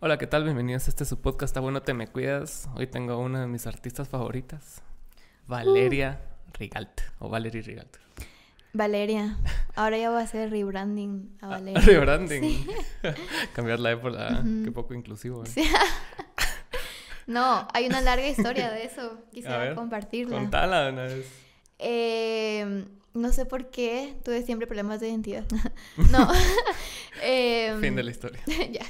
Hola, ¿qué tal? Bienvenidos a este su podcast. Está bueno, te me cuidas. Hoy tengo a una de mis artistas favoritas, Valeria Rigalt o Valerie Rigalt. Valeria. Ahora ya voy a hacer rebranding a Ah, Valeria. Rebranding. Sí. Cambiar la E por la A. Ujú. Qué poco inclusivo. ¿eh? Sí. No, hay una larga historia de eso. A Quisiera ver, compartirla. Contala de una vez. Eh, no sé por qué tuve siempre problemas de identidad. no. Em, Fin de la historia. ya.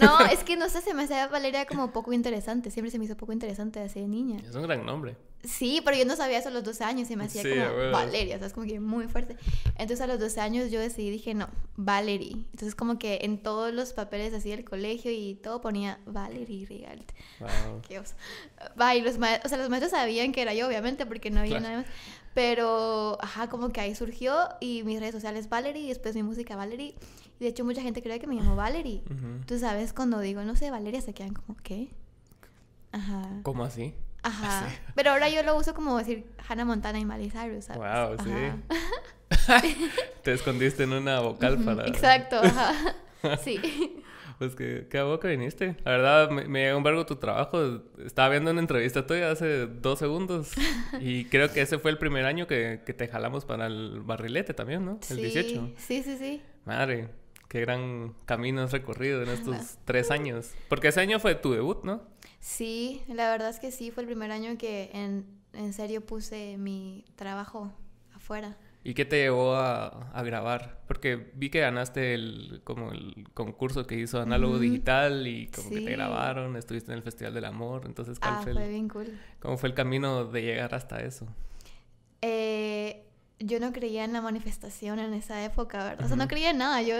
No, es que no sé, se me hacía Valeria como poco interesante. Siempre se me hizo poco interesante así de niña. Es un gran nombre. Sí, pero yo no sabía eso a los 12 años y me hacía Sí, como huevos. Valeria, o sea, es como que muy fuerte. Entonces a los 12 años yo decidí, dije, no, Valerie. Entonces como que en todos los papeles así del colegio y todo ponía Valerie Rigalt. Wow. Qué oso. Va, y los maestros, o sea, los maestros sabían que era yo, obviamente, porque no había Claro. nada más. Pero, ajá, como que ahí surgió y mis redes sociales Valerie y después mi música Valerie. Y de hecho mucha gente cree que me llamo Valerie. Ujú. Tú sabes, cuando digo, no sé, Valeria, se quedan como, ¿qué? Ajá. ¿Cómo así? Ajá. Pero ahora yo lo uso como decir Hannah Montana y Miley Cyrus, ¿sabes? Wow, sí. Te escondiste en una vocal para. Exacto, ajá. Sí. Pues que, qué hago que viniste. La verdad, me, me llegó un vergo tu trabajo. Estaba viendo una entrevista tuya hace dos segundos. Y creo que ese fue el primer año que, que te jalamos para el barrilete también, ¿no? El sí. 18. Sí, sí, sí. Madre, qué gran camino has recorrido en estos tres años. Porque ese año fue tu debut, ¿no? Sí, la verdad es que sí, fue el primer año que en, en serio puse mi trabajo afuera. ¿Y qué te llevó a, a grabar? Porque vi que ganaste el, como el concurso que hizo Análogo. Digital y como que te grabaron, estuviste en el Festival del Amor. Entonces, ¿cuál Ah, fue bien cool. ¿cómo fue el camino de llegar hasta eso? Eh, yo no creía en la manifestación en esa época, ¿verdad? O sea, no creía en nada. Yo,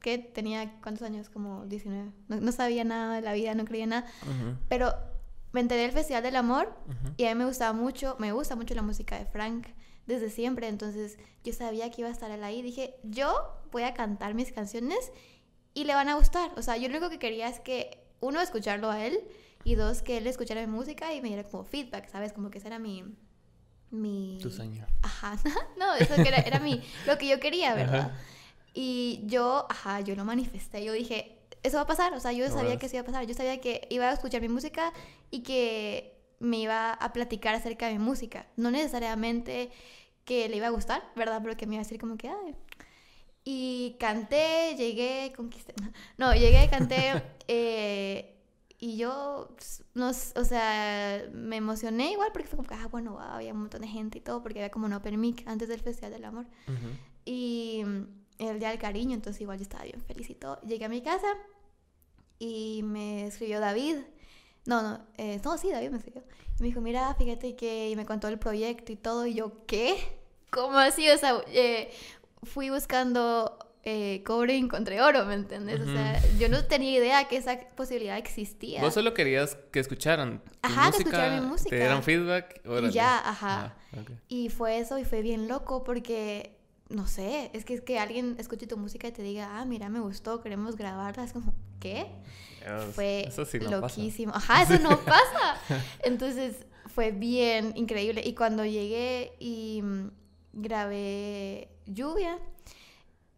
que tenía, ¿cuántos años? Como 19. No, no sabía nada de la vida, no creía en nada. Pero me enteré del Festival del Amor y a mí me gustaba mucho, me gusta mucho la música de Frank desde siempre. Entonces yo sabía que iba a estar él ahí. Dije, yo voy a cantar mis canciones y le van a gustar. O sea, yo lo único que quería es que, uno, escucharlo a él y dos, que él escuchara mi música y me diera como feedback, ¿sabes? Como que ese era mi... mi... Tu sueño. Ajá, no, eso que era, era mi, lo que yo quería, ¿verdad? Ajá. Y yo, ajá, yo lo manifesté, yo dije, eso va a pasar, o sea, yo sabía que eso iba a pasar, yo sabía que iba a escuchar mi música y que me iba a platicar acerca de mi música, no necesariamente que le iba a gustar, ¿verdad? Pero que me iba a decir como que, ay. Y canté, llegué, conquisté, no, llegué, canté, eh, y yo, no, o sea, me emocioné igual porque fue como que, ah, bueno, wow, había un montón de gente y todo, porque había como un open mic antes del Festival del Amor. Y el día del cariño, entonces igual yo estaba bien feliz y todo. Llegué a mi casa y me escribió David. No, no, eh, no, sí, David me escribió. Y me dijo, mira, fíjate que... Y me contó el proyecto y todo. Y yo, ¿qué? ¿Cómo así? O sea, eh, fui buscando eh, cobre y encontré oro, ¿me entiendes? O sea, yo no tenía idea que esa posibilidad existía. Vos solo querías que escucharan tu Ajá, que música, escucharan mi música. te dieran feedback. órale. ya, ajá. Ah. Y fue eso y fue bien loco porque, no sé, es que, es que alguien escuche tu música y te diga, ah, mira, me gustó, queremos grabarla. Es como, ¿qué? Dios, Fue eso sí no pasa. loquísimo. Ajá, eso no pasa. Entonces fue bien increíble. Y cuando llegué y mm, grabé Lluvia,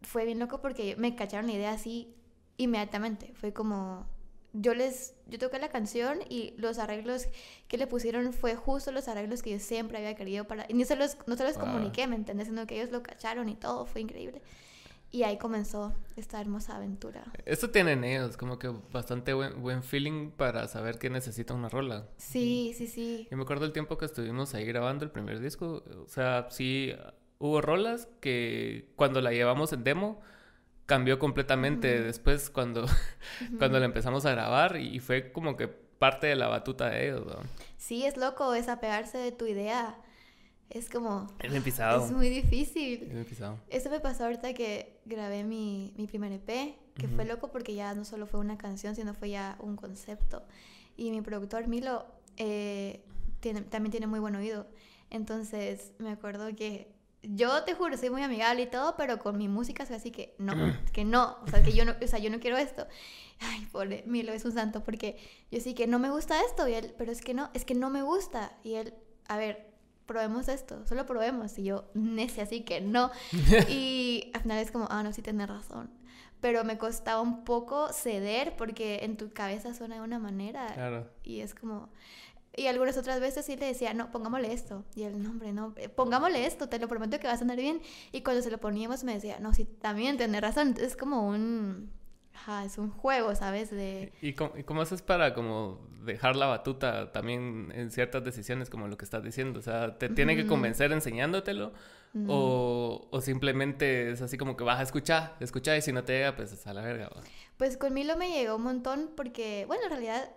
fue bien loco porque me cacharon la idea así inmediatamente. Fue como, yo les, yo toqué la canción y los arreglos que le pusieron fue justo los arreglos que yo siempre había querido para... Y no se los, no se los Wow. comuniqué, ¿me entiendes? Sino que ellos lo cacharon y todo, fue increíble. Y ahí comenzó esta hermosa aventura. Esto tienen ellos, como que bastante buen, buen feeling para saber qué necesita una rola. Sí, sí, sí. Yo me acuerdo el tiempo que estuvimos ahí grabando el primer disco. O sea, sí hubo rolas que cuando la llevamos en demo cambió completamente. Después cuando, cuando la empezamos a grabar y fue como que parte de la batuta de ellos. ¿no? Sí, es loco, es apegarse de tu idea. Es como... Es pisado. Es muy Es difícil. bien pisado. Eso me pasó ahorita que grabé mi, mi primer EP, que fue Ujú. loco porque ya no solo fue una canción, sino fue ya un concepto. Y mi productor Milo eh, tiene, también tiene muy buen oído. Entonces me acuerdo que yo te juro, soy muy amigable y todo, pero con mi música soy así que no, que no, o sea, que yo no, o sea, yo no quiero esto. Ay, pobre Milo es un santo porque yo sí que no me gusta esto y él, pero es que no, es que no me gusta y él, a ver, probemos esto, solo probemos y yo necia así que no. Y al final es como, ah, no, sí tienes razón. pero me costaba un poco ceder porque en tu cabeza suena de una manera. Claro. Y es como... Y algunas otras veces sí le decía, no, pongámosle esto. Y el nombre, no, eh, pongámosle esto, te lo prometo que va a sonar bien. Y cuando se lo poníamos me decía, no, sí, también tenés razón. Es como un... Ajá, es un juego, ¿sabes? De... ¿Y cómo, y cómo haces para como dejar la batuta también en ciertas decisiones como lo que estás diciendo? O sea, ¿te tiene que convencer enseñándotelo? Mm. O, o simplemente es así como que vas a escuchar, escuchar y si no te llega, pues a la verga. ¿va? Pues con Milo me llegó un montón porque, bueno, en realidad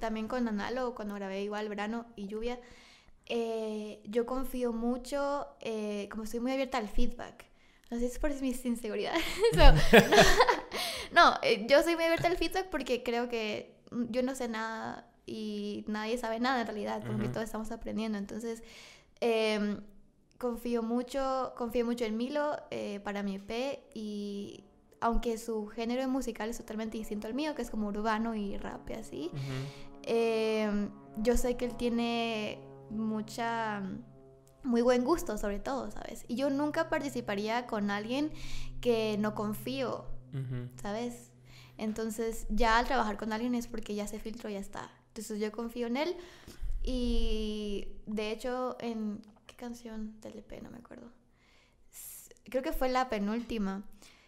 también con Analo, cuando grabé igual Verano y Lluvia, eh, yo confío mucho, eh, como estoy muy abierta al feedback. No sé si es por mis inseguridades. o- no, eh, yo soy muy abierta al feedback porque creo que mm, yo no sé nada y nadie sabe nada en realidad, como que Ujú. todos estamos aprendiendo. Entonces, em, confío mucho, confío mucho en Milo eh, para mi EP y aunque su género musical es totalmente distinto al mío, que es como urbano y rap y así, eh, yo sé que él tiene mucha muy buen gusto sobre todo, ¿sabes? Y yo nunca participaría con alguien que no confío. ¿sabes? Entonces ya al trabajar con alguien es porque ya se filtró, ya está. Entonces yo confío en él y de hecho en qué canción del EP no me acuerdo. Creo que fue la penúltima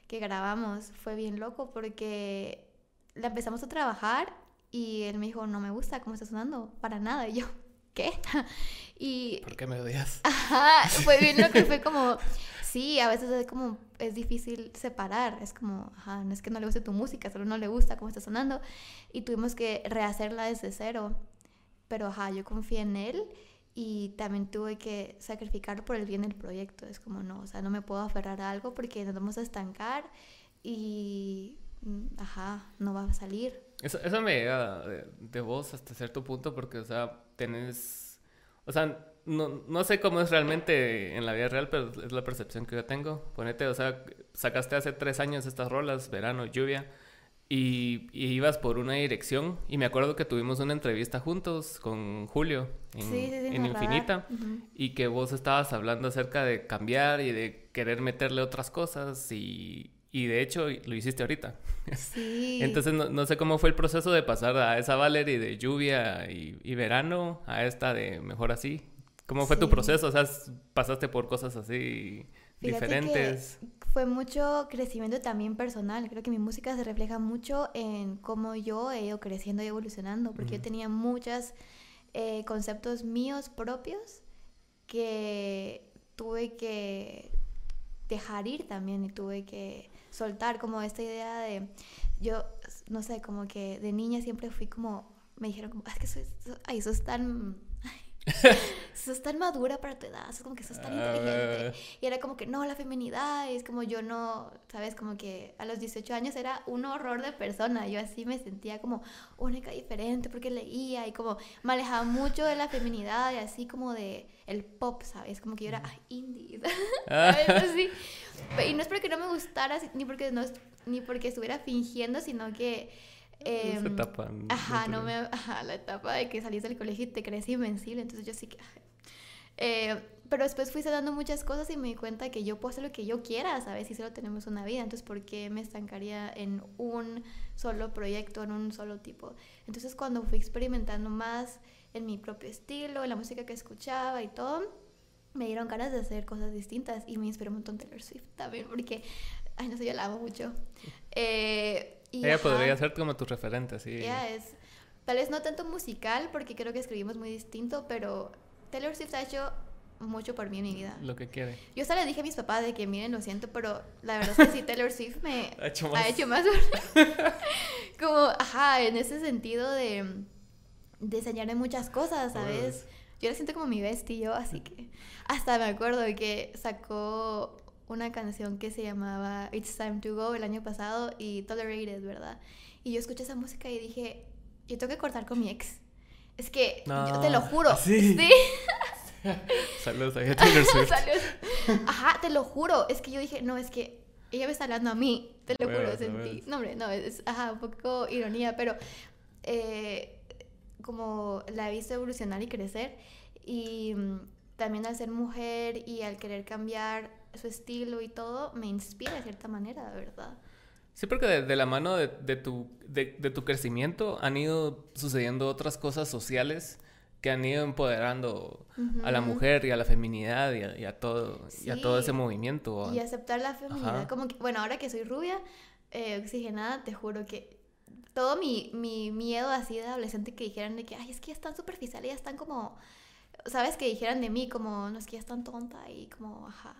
que grabamos. Fue bien loco porque la empezamos a trabajar y él me dijo, no me gusta cómo está sonando, para nada. Y yo, ¿qué? y ¿Por qué me odias? Ajá, fue bien loco, fue como, sí, a veces es como, es difícil separar, es como, ajá, no es que no le guste tu música, solo no le gusta cómo está sonando, y tuvimos que rehacerla desde cero, pero ajá, yo confié en él, y también tuve que sacrificar por el bien del proyecto, es como, no, o sea, no me puedo aferrar a algo porque nos vamos a estancar, y, mm, ajá, no va a salir. Eso, eso me llega de, de vos hasta cierto punto porque, o sea, tenés... O sea, no, no sé cómo es realmente en la vida real, pero es la percepción que yo tengo. Ponete, o sea, sacaste hace tres años estas rolas, verano, lluvia, y, y ibas por una dirección. Y me acuerdo que tuvimos una entrevista juntos con Julio en, sí, sí, sí, en en el radar. Infinita. Y que vos estabas hablando acerca de cambiar y de querer meterle otras cosas y, y de hecho lo hiciste ahorita. Sí. Entonces no, no sé cómo fue el proceso de pasar a esa Valerie de lluvia y, y verano a esta de mejor así. ¿Cómo fue tu proceso? O sea, pasaste por cosas así Fíjate diferentes. que fue mucho crecimiento también personal. Creo que mi música se refleja mucho en cómo yo he ido creciendo y evolucionando, porque yo tenía muchos conceptos míos propios que tuve que dejar ir también y tuve que soltar como esta idea de yo no sé como que de niña siempre fui como me dijeron como "Ah, es que ay sos tan sos tan madura para tu edad sos como que sos tan inteligente y era como que no, la feminidad, es como yo no, ¿sabes? Como que a los 18 años era un horror de persona. Yo así me sentía como única, diferente, porque leía y como me alejaba mucho de la feminidad y así como de el pop, ¿sabes? Como que yo era ay, indie, ¿sabes? Así. Y no es porque no me gustara, ni porque, no, ni porque estuviera fingiendo, sino que... esa em, etapa Ajá, no me, ajá, la etapa de que salís del colegio y te crees invencible, entonces yo sí que... Eh, pero después fui dando muchas cosas y me di cuenta que yo puedo hacer lo que yo quiera, ¿sabes? Y solo tenemos una vida, entonces ¿por qué me estancaría en un solo proyecto, en un solo tipo? Entonces cuando fui experimentando más en mi propio estilo, en la música que escuchaba y todo, me dieron ganas de hacer cosas distintas y me inspiró un montón Taylor Swift también, porque, ay, no sé, yo la amo mucho. Eh, y Ella ajá. podría ser como tu referente, así. Ella es, tal vez no tanto musical, porque creo que escribimos muy distinto, pero Taylor Swift ha hecho mucho por mí en mi vida. Lo que quiere. Yo hasta le dije a mis papás de que, miren, lo siento, pero la verdad es que sí, Taylor Swift me Ha hecho ha más. hecho más. como, ajá, en ese sentido de, de enseñarme muchas cosas, ¿sabes? Yo la siento como mi bestia, yo, así que hasta me acuerdo de que sacó una canción que se llamaba It's Time to Go el año pasado y Tolerated, ¿verdad? Y yo escuché esa música y dije, yo tengo que cortar con mi ex. Es que yo te lo No, juro. ¿así? Sí. Saludos a Taylor Swift. Salió- Ajá, te lo juro. Es que yo dije, no, es que ella me está hablando a mí. Te lo Huevos, juro, sentí. No, hombre, no, es ajá, un poco ironía, pero eh, como la he visto evolucionar y crecer. Y mm, también al ser mujer y al querer cambiar su estilo y todo, me inspira de cierta manera, ¿verdad? Sí, porque de, la mano de, tu, de, tu crecimiento han ido sucediendo otras cosas sociales que han ido empoderando a la mujer y a la feminidad y a, todo, y a todo ese movimiento. Y aceptar la feminidad. Como que, bueno, ahora que soy rubia, eh, oxigenada, te juro que todo mi, mi, miedo así de adolescente que dijeran de que, ay, es que ya están superficiales, ya están como, ¿sabes? Que dijeran de mí como, no es que ya están tonta y como, ajá.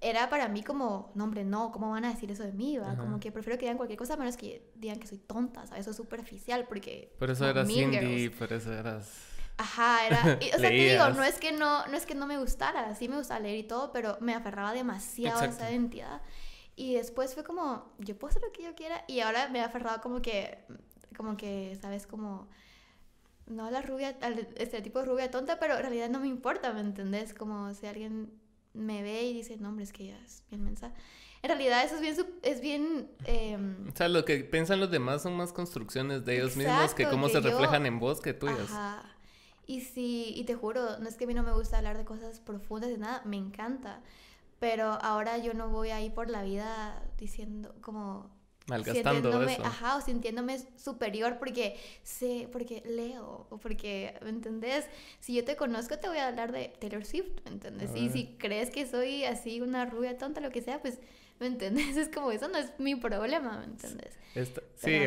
Era para mí como, no, hombre, no, ¿cómo van a decir eso de mí? Va? Como que prefiero que digan cualquier cosa menos que digan que soy tonta, ¿sabes? Eso es superficial porque... Por eso eras indie, por eso eras... Ajá, era... o sea, te digo, no es, que no, no es que no me gustara, sí me gustaba leer y todo, pero me aferraba demasiado a esa identidad. Y después fue como, yo puedo hacer lo que yo quiera. Y ahora me he aferrado como que, como que, ¿sabes? Como, no la rubia, este tipo de rubia tonta, pero en realidad no me importa, ¿me entendés? Como si alguien me ve y dice, no, hombre, es que ella es bien mensa. En realidad eso es bien... Es bien em, o sea, lo que piensan los demás son más construcciones de ellos mismos que cómo se reflejan en vos que tuyas. Ajá. Y sí, y te juro, no es que a mí no me gusta hablar de cosas profundas de nada, me encanta. Pero ahora yo no voy ahí por la vida diciendo como malgastando eso. Ajá, o sintiéndome superior porque sé, porque leo, o porque, ¿me entendés? Si yo te conozco te voy a hablar de Taylor Swift, ¿me entendés? Y si crees que soy así una rubia tonta, lo que sea, pues, ¿me entendés? Es como, eso no es mi problema, ¿me entendés? sí,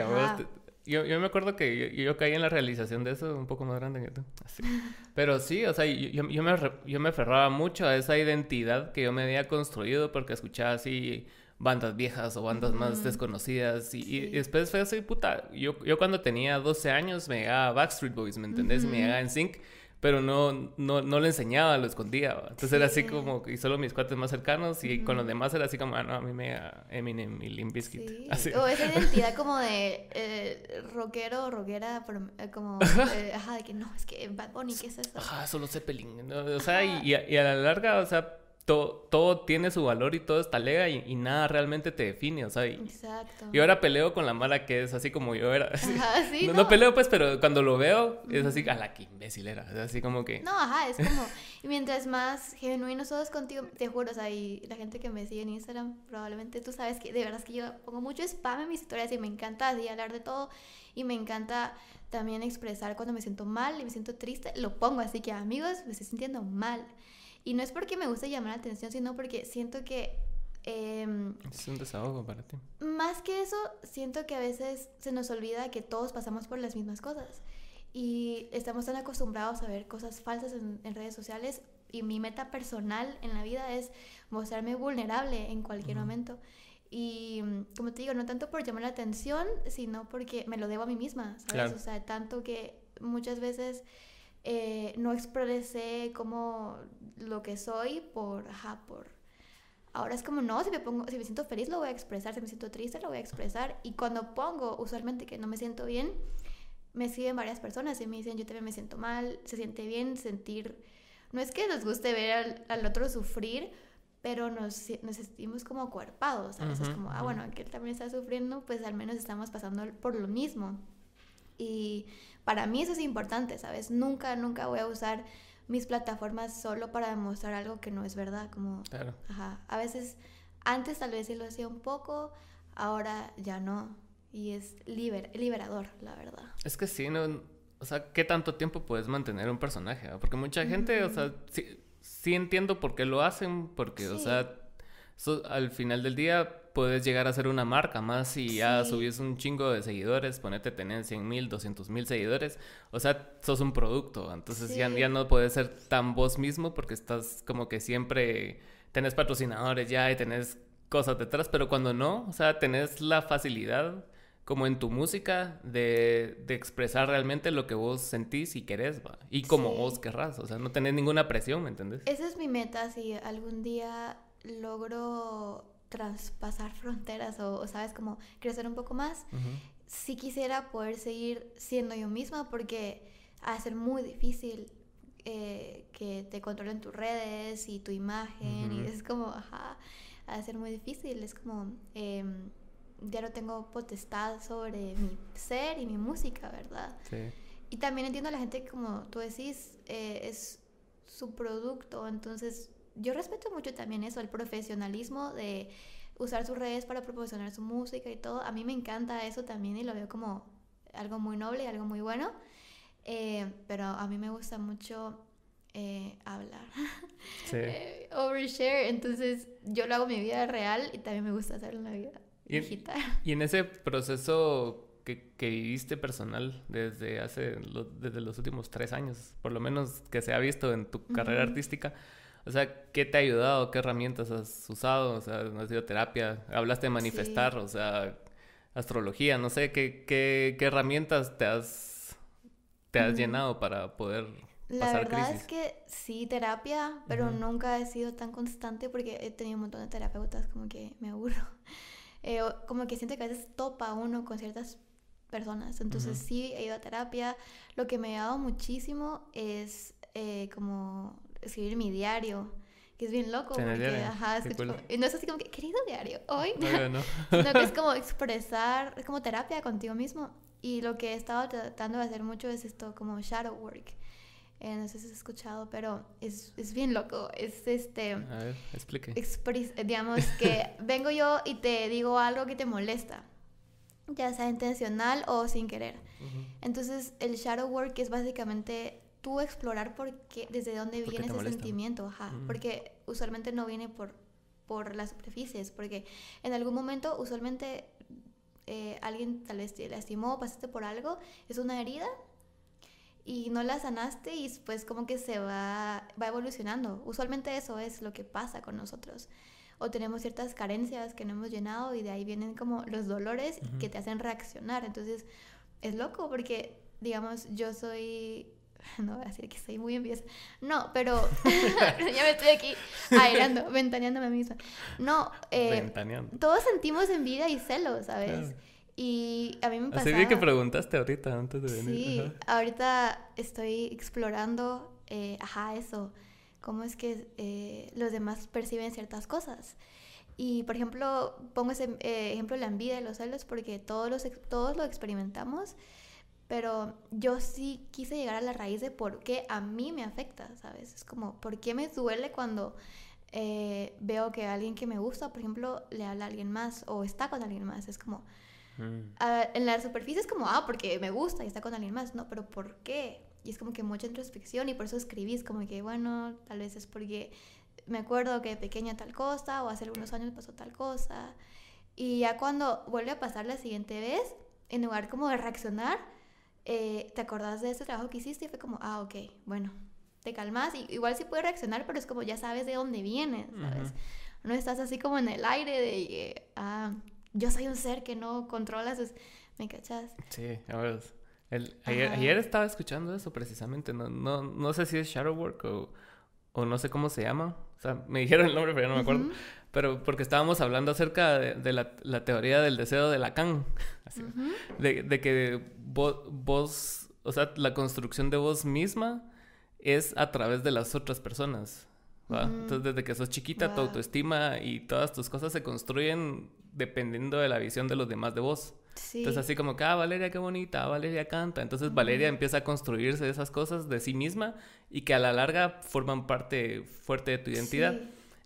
yo, yo, me acuerdo que yo, caí en la realización de eso un poco más grande que tú. Pero sí, o sea, yo, yo, me, yo me aferraba mucho a esa identidad que yo me había construido porque escuchaba así bandas viejas o bandas más desconocidas. Y, después fue así, puta. Yo, yo cuando tenía 12 años me llegaba Backstreet Boys, ¿me entendés? Me llegaba en Sync pero no, no, no lo enseñaba, lo escondía. Entonces era así como, y solo mis cuates más cercanos, y con los demás era así como, ah, no, a mí me Eminem y Limp Bizkit. Sí. O esa identidad como de eh, rockero, rockera, eh, como, eh, ajá, de que no, es que Bad Bunny, ¿qué es eso? Ajá, solo Zeppelin. O sea, y, y, a la larga, o sea, todo, tiene su valor y todo está lega y, nada realmente te define, o sea. Y, Exacto. Y ahora peleo con la mala que es así como yo era. Ajá, sí, no, no. peleo pues, pero cuando lo veo es así, a la que imbécil era, así como que... No, ajá, es como, y mientras más genuino sos contigo, te juro, o sea, y la gente que me sigue en Instagram, probablemente tú sabes que de verdad es que yo pongo mucho spam en mis historias y me encanta así hablar de todo y me encanta también expresar cuando me siento mal y me siento triste, lo pongo así que amigos, me estoy sintiendo mal. Y no es porque me guste llamar la atención, sino porque siento que... Em, es un desahogo para ti. Más que eso, siento que a veces se nos olvida que todos pasamos por las mismas cosas. Y estamos tan acostumbrados a ver cosas falsas en, redes sociales. Y mi meta personal en la vida es mostrarme vulnerable en cualquier momento. Y como te digo, no tanto por llamar la atención, sino porque me lo debo a mí misma, ¿sabes? O sea, tanto que muchas veces eh, no expresé como lo que soy por, ajá, por... Ahora es como, no, si me pongo, si me siento feliz lo voy a expresar, si me siento triste lo voy a expresar. Y cuando pongo, usualmente que no me siento bien, me siguen varias personas y me dicen, yo también me siento mal, se siente bien sentir... No es que nos guste ver al, otro sufrir, pero nos, nos sentimos como cuerpados, a veces como, ah, bueno, que él también está sufriendo, pues al menos estamos pasando por lo mismo. Y para mí eso es importante, ¿sabes? Nunca, nunca voy a usar mis plataformas solo para demostrar algo que no es verdad, como... Claro. Ajá. A veces, antes tal vez sí lo hacía un poco, ahora ya no. Y es liber, liberador, la verdad. Es que sí, no... O sea, ¿qué tanto tiempo puedes mantener un personaje? Porque mucha gente, o sea, sí, sí, entiendo por qué lo hacen, porque, o sea, al final del día puedes llegar a ser una marca más si ya subís un chingo de seguidores, ponete tener 100 mil, 200 mil seguidores, o sea, sos un producto, entonces ya, ya no puedes ser tan vos mismo porque estás como que siempre tenés patrocinadores ya y tenés cosas detrás, pero cuando no, o sea, tenés la facilidad como en tu música de, de expresar realmente lo que vos sentís y querés, ¿va? Y como vos querrás, o sea, no tenés ninguna presión, ¿me entendés? Esa es mi meta, si algún día logro traspasar fronteras o, sabes, como crecer un poco más, si quisiera poder seguir siendo yo misma porque va a ser muy difícil eh, que te controlen tus redes y tu imagen y es como, ajá, va a ser muy difícil, es como, em, ya no tengo potestad sobre mi ser y mi música, ¿verdad? Sí. Y también entiendo a la gente que como tú decís, eh, es su producto, entonces yo respeto mucho también eso, el profesionalismo de usar sus redes para proporcionar su música y todo. A mí me encanta eso también y lo veo como algo muy noble y algo muy bueno. Eh, pero a mí me gusta mucho eh, hablar, sí. eh, overshare. Entonces yo lo hago en mi vida real y también me gusta hacerlo en la vida y, digital. Y en ese proceso que, que viviste personal desde hace desde los últimos tres años, por lo menos que se ha visto en tu carrera artística, o sea, ¿qué te ha ayudado? ¿Qué herramientas has usado? O sea, ¿has sido terapia? Hablaste de manifestar, o sea, astrología, no sé, ¿qué, qué, qué herramientas te has, te has llenado para poder la verdad es que sí, terapia, pero nunca he sido tan constante porque he tenido un montón de terapeutas, como que me aburro. Eh, como que siento que a veces topa uno con ciertas personas. Entonces sí, he ido a terapia. Lo que me ha dado muchísimo es eh, como escribir mi diario que es bien loco. Porque, ajá, y no es así como que, querido diario, hoy. No, no. sino que es como expresar, es como terapia contigo mismo. Y lo que he estado tratando de hacer mucho es esto, como shadow work. Eh, no sé si has escuchado, pero es, es, bien loco. Es este. A ver, explique. digamos que vengo yo y te digo algo que te molesta, ya sea intencional o sin querer. Entonces, el shadow work es básicamente tú explorar por qué, desde dónde viene ese sentimiento, ajá. Porque usualmente no viene por, por las superficies, porque en algún momento, usualmente, eh, alguien tal vez te lastimó, pasaste por algo, es una herida y no la sanaste y pues como que se va, va evolucionando. Usualmente eso es lo que pasa con nosotros. O tenemos ciertas carencias que no hemos llenado y de ahí vienen como los dolores que te hacen reaccionar. Entonces es loco porque, digamos, yo soy... No voy a decir que soy muy envidiosa. No, pero ya me estoy aquí airando, ventaneando a mí misma. No, eh, todos sentimos envidia y celos, ¿sabes? Y a mí me pasa... Así que preguntaste ahorita antes de venir. Sí, ahorita estoy explorando, eh, ajá, eso, cómo es que eh, los demás perciben ciertas cosas. Y, por ejemplo, pongo ese eh, ejemplo de la envidia y los celos porque todos, los, todos lo experimentamos, pero yo sí quise llegar a la raíz de por qué a mí me afecta, ¿sabes? Es como, ¿por qué me duele cuando veo que alguien que me gusta, por ejemplo, le habla a alguien más o está con alguien más? Es como Mm. en la superficie es como, ah, porque me gusta y está con alguien más, no, pero ¿por qué? Y es como que mucha introspección y por eso escribís como que, bueno, tal vez es porque me acuerdo que de pequeña tal cosa o hace algunos años pasó tal cosa. Y ya cuando vuelve a pasar la siguiente vez, en lugar como de reaccionar, eh, te acordás de ese trabajo que hiciste y fue como, ah, ok, bueno, te calmas. Y, igual sí puedes reaccionar, pero es como ya sabes de dónde viene, ¿sabes? No estás así como en el aire de, ah, yo soy un ser que no controla sus... ¿Me cachas? Sí, a ver. El, ayer, estaba escuchando eso precisamente. No, no, no sé si es Shadowwork o, o no sé cómo se llama. O sea, me dijeron el nombre, pero ya no me acuerdo. Pero porque estábamos hablando acerca de, la, la, teoría del deseo de Lacan. Así, de, de, que vos, vos, o sea, la construcción de vos misma es a través de las otras personas. Entonces, desde que sos chiquita, tu autoestima y todas tus cosas se construyen dependiendo de la visión de los demás de vos. Entonces, así como que, ah, Valeria, qué bonita, Valeria canta. Entonces, Valeria empieza a construirse esas cosas de sí misma y que a la larga forman parte fuerte de tu identidad.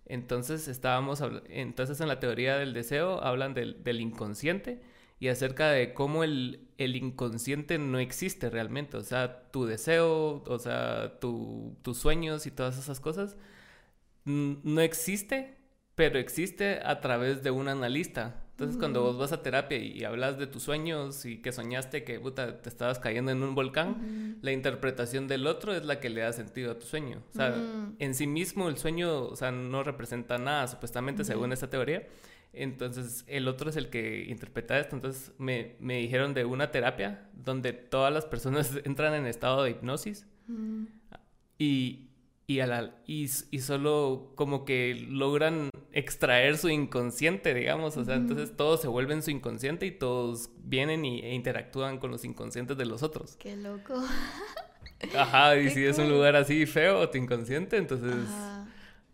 Entonces, estábamos, entonces en la teoría del deseo hablan del, del inconsciente y acerca de cómo el, el, inconsciente no existe realmente. O sea, tu deseo, o sea, tu, tus sueños y todas esas cosas no existe, pero existe a través de un analista. Entonces, cuando vos vas a terapia y, hablas de tus sueños y que soñaste que puta, te estabas cayendo en un volcán, la interpretación del otro es la que le da sentido a tu sueño. O sea, en sí mismo el sueño, o sea, no representa nada, supuestamente, según esta teoría. Entonces, el otro es el que interpreta esto. Entonces, me, me dijeron de una terapia donde todas las personas entran en estado de hipnosis. Y, y, a y, y, solo como que logran extraer su inconsciente, digamos, o sea, entonces todos se vuelven su inconsciente y todos vienen y, e interactúan con los inconscientes de los otros. Qué loco. Ajá, y si es un lugar así feo tu inconsciente, entonces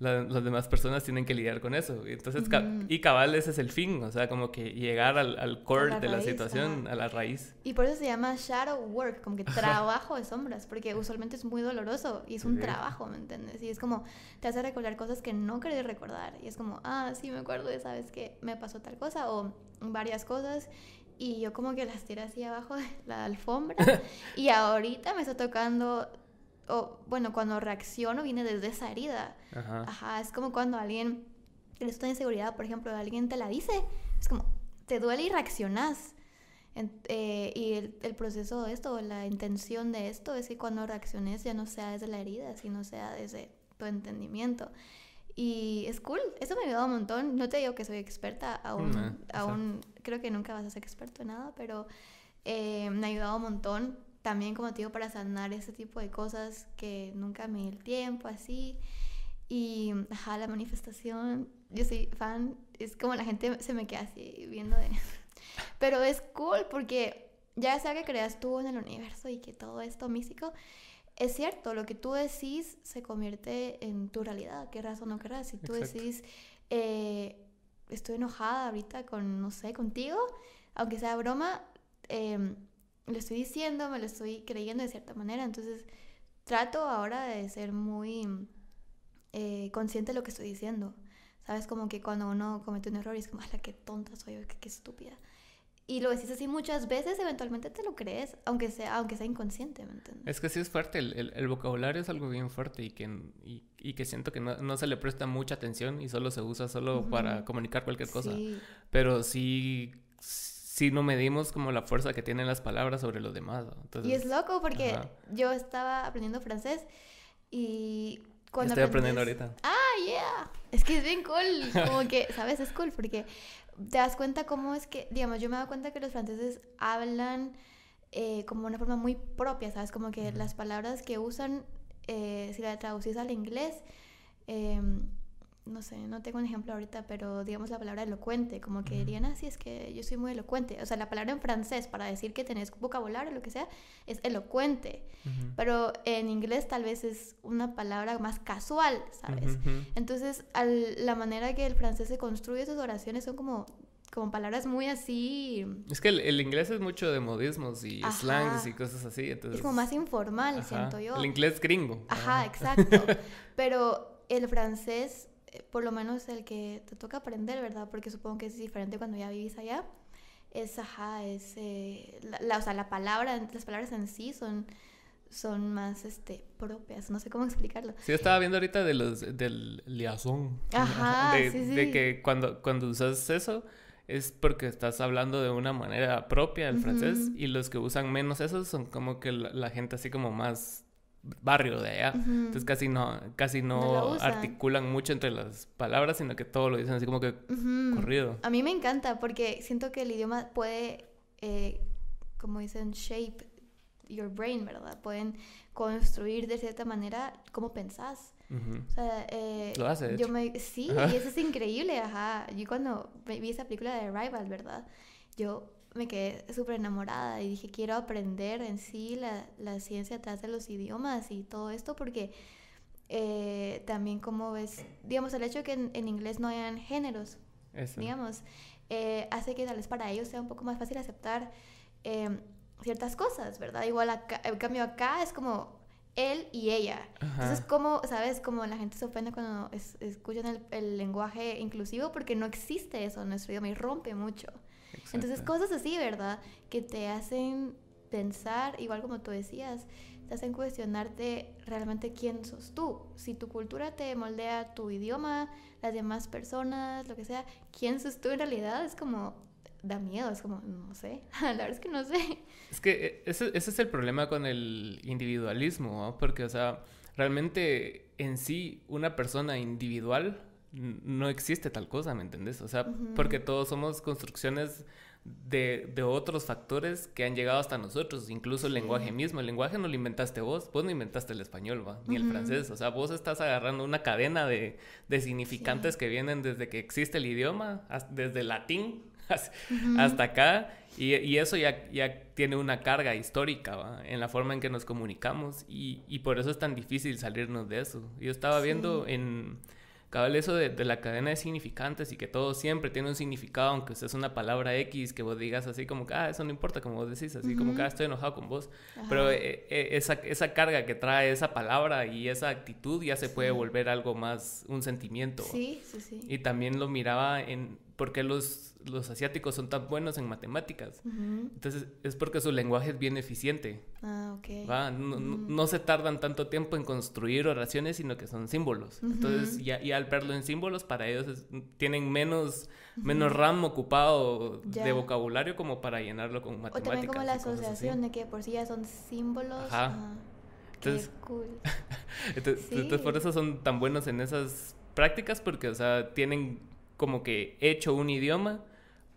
las demás personas tienen que lidiar con eso. Entonces, y cabal, ese es el fin, o sea, como que llegar al, al core de la situación, a la raíz. Y por eso se llama shadow work, como que trabajo de sombras, porque usualmente es muy doloroso y es un trabajo, ¿me entiendes? Y es como, te hace recordar cosas que no querés recordar. Y es como, ah, sí, me acuerdo de, ¿sabes que Me pasó tal cosa o varias cosas. Y yo como que las tiré así abajo de la alfombra. y ahorita me está tocando o bueno, cuando reacciono viene desde esa herida. Ajá. es como cuando alguien tienes una inseguridad, por ejemplo, alguien te la dice, es como, te duele y reaccionas. Eh, y el, el, proceso de esto, la intención de esto, es que cuando reacciones ya no sea desde la herida, sino sea desde tu entendimiento. Y es cool, eso me ha ayudado un montón. No te digo que soy experta, aún, mm, aún creo que nunca vas a ser experto en nada, pero eh, me ha ayudado un montón también, como te digo, para sanar ese tipo de cosas que nunca me di el tiempo, así. Y, ajá, la manifestación, yo soy fan, es como la gente se me queda así viendo de... Pero es cool porque ya sea que creas tú en el universo y que todo esto místico, es cierto, lo que tú decís se convierte en tu realidad, querrás o no querrás. Si tú decís, eh, estoy enojada ahorita con, no sé, contigo, aunque sea broma, eh, lo estoy diciendo, me lo estoy creyendo de cierta manera. Entonces, trato ahora de ser muy eh, consciente de lo que estoy diciendo. ¿Sabes? Como que cuando uno comete un error y es como, ¡ala, qué tonta soy! ¡Qué, qué estúpida! Y lo decís así muchas veces, eventualmente te lo crees, aunque sea, aunque sea inconsciente, ¿me entiendes? Es que sí es fuerte, el, el, vocabulario es algo bien fuerte y que, y, y que siento que no, no, se le presta mucha atención y solo se usa solo para comunicar cualquier cosa. Pero sí sí no medimos como la fuerza que tienen las palabras sobre los demás. y es loco porque yo estaba aprendiendo francés y cuando... Estoy aprendiendo ahorita. Ah, yeah. Es que es bien cool. Como que, ¿sabes? Es cool porque te das cuenta cómo es que, digamos, yo me doy cuenta que los franceses hablan eh, como una forma muy propia, ¿sabes? Como que las palabras que usan, eh, si la traducís al inglés, eh, no sé, no tengo un ejemplo ahorita, pero digamos la palabra elocuente, como que dirían, ah, sí, es que yo soy muy elocuente. O sea, la palabra en francés para decir que tenés vocabulario o lo que sea es elocuente, pero en inglés tal vez es una palabra más casual, ¿sabes? Entonces, la manera que el francés se construye sus oraciones son como como palabras muy así. Es que el, inglés es mucho de modismos y slangs y cosas así. Entonces... Es como más informal, siento yo. El inglés gringo. Ajá, exacto. Pero el francés por lo menos el que te toca aprender, ¿verdad? Porque supongo que es diferente cuando ya vivís allá. Es, ajá, es, eh, la, o sea, la palabra, las palabras en sí son, son más, este, propias, no sé cómo explicarlo. Sí, estaba viendo ahorita de los, del liazón. Ajá, de, sí, sí. de que cuando, cuando usas eso, es porque estás hablando de una manera propia del francés y los que usan menos eso son como que la gente así como más barrio de allá. Entonces casi no, casi no, articulan mucho entre las palabras, sino que todo lo dicen así como que corrido. A mí me encanta porque siento que el idioma puede, eh, como dicen, shape your brain, ¿verdad? Pueden construir de cierta manera cómo pensás. O sea, eh, lo hace. Yo me, sí, y eso es increíble, ajá. Yo cuando vi esa película de Arrival, ¿verdad? Yo me quedé súper enamorada y dije, quiero aprender en sí la, la, ciencia atrás de los idiomas y todo esto porque eh, también como ves, digamos, el hecho de que en, inglés no hayan géneros, digamos, eh, hace que tal vez para ellos sea un poco más fácil aceptar eh, ciertas cosas, ¿verdad? Igual acá, en cambio acá es como él y ella. Entonces, como, ¿sabes? Como la gente se ofende cuando escuchan el, el lenguaje inclusivo porque no existe eso en nuestro idioma y rompe mucho. Entonces, cosas así, ¿verdad? Que te hacen pensar, igual como tú decías, te hacen cuestionarte realmente quién sos tú. Si tu cultura te moldea tu idioma, las demás personas, lo que sea, quién sos tú en realidad es como da miedo, es como, no sé, la verdad es que no sé. Es que eh, ese, ese es el problema con el individualismo, ¿no? porque, o sea, realmente en sí una persona individual no existe tal cosa, ¿me entendés? O sea, porque todos somos construcciones de, de, otros factores que han llegado hasta nosotros, incluso el lenguaje mismo. El lenguaje no lo inventaste vos, vos no inventaste el español, ¿va? ni el francés. O sea, vos estás agarrando una cadena de, de significantes que vienen desde que existe el idioma, desde el latín hasta acá. Y, y, eso ya, ya tiene una carga histórica ¿va? en la forma en que nos comunicamos y, y, por eso es tan difícil salirnos de eso. Yo estaba viendo en cabal eso de, de, la cadena de significantes y que todo siempre tiene un significado, aunque es una palabra X, que vos digas así como que, ah, eso no importa, como vos decís, así como que, ah, estoy enojado con vos. Pero eh, eh, esa, esa carga que trae esa palabra y esa actitud ya se puede volver algo más, un sentimiento. Sí, sí, sí. Y también lo miraba en por qué los los asiáticos son tan buenos en matemáticas. Entonces es porque su lenguaje es bien eficiente. Ah, ok. No, se tardan tanto tiempo en construir oraciones, sino que son símbolos. Entonces ya, al verlo en símbolos, para ellos tienen menos, menos RAM ocupado de vocabulario como para llenarlo con matemáticas. O también como la asociación de que por sí ya son símbolos. Ajá. Entonces, Qué cool. entonces por eso son tan buenos en esas prácticas porque, o sea, tienen como que hecho un idioma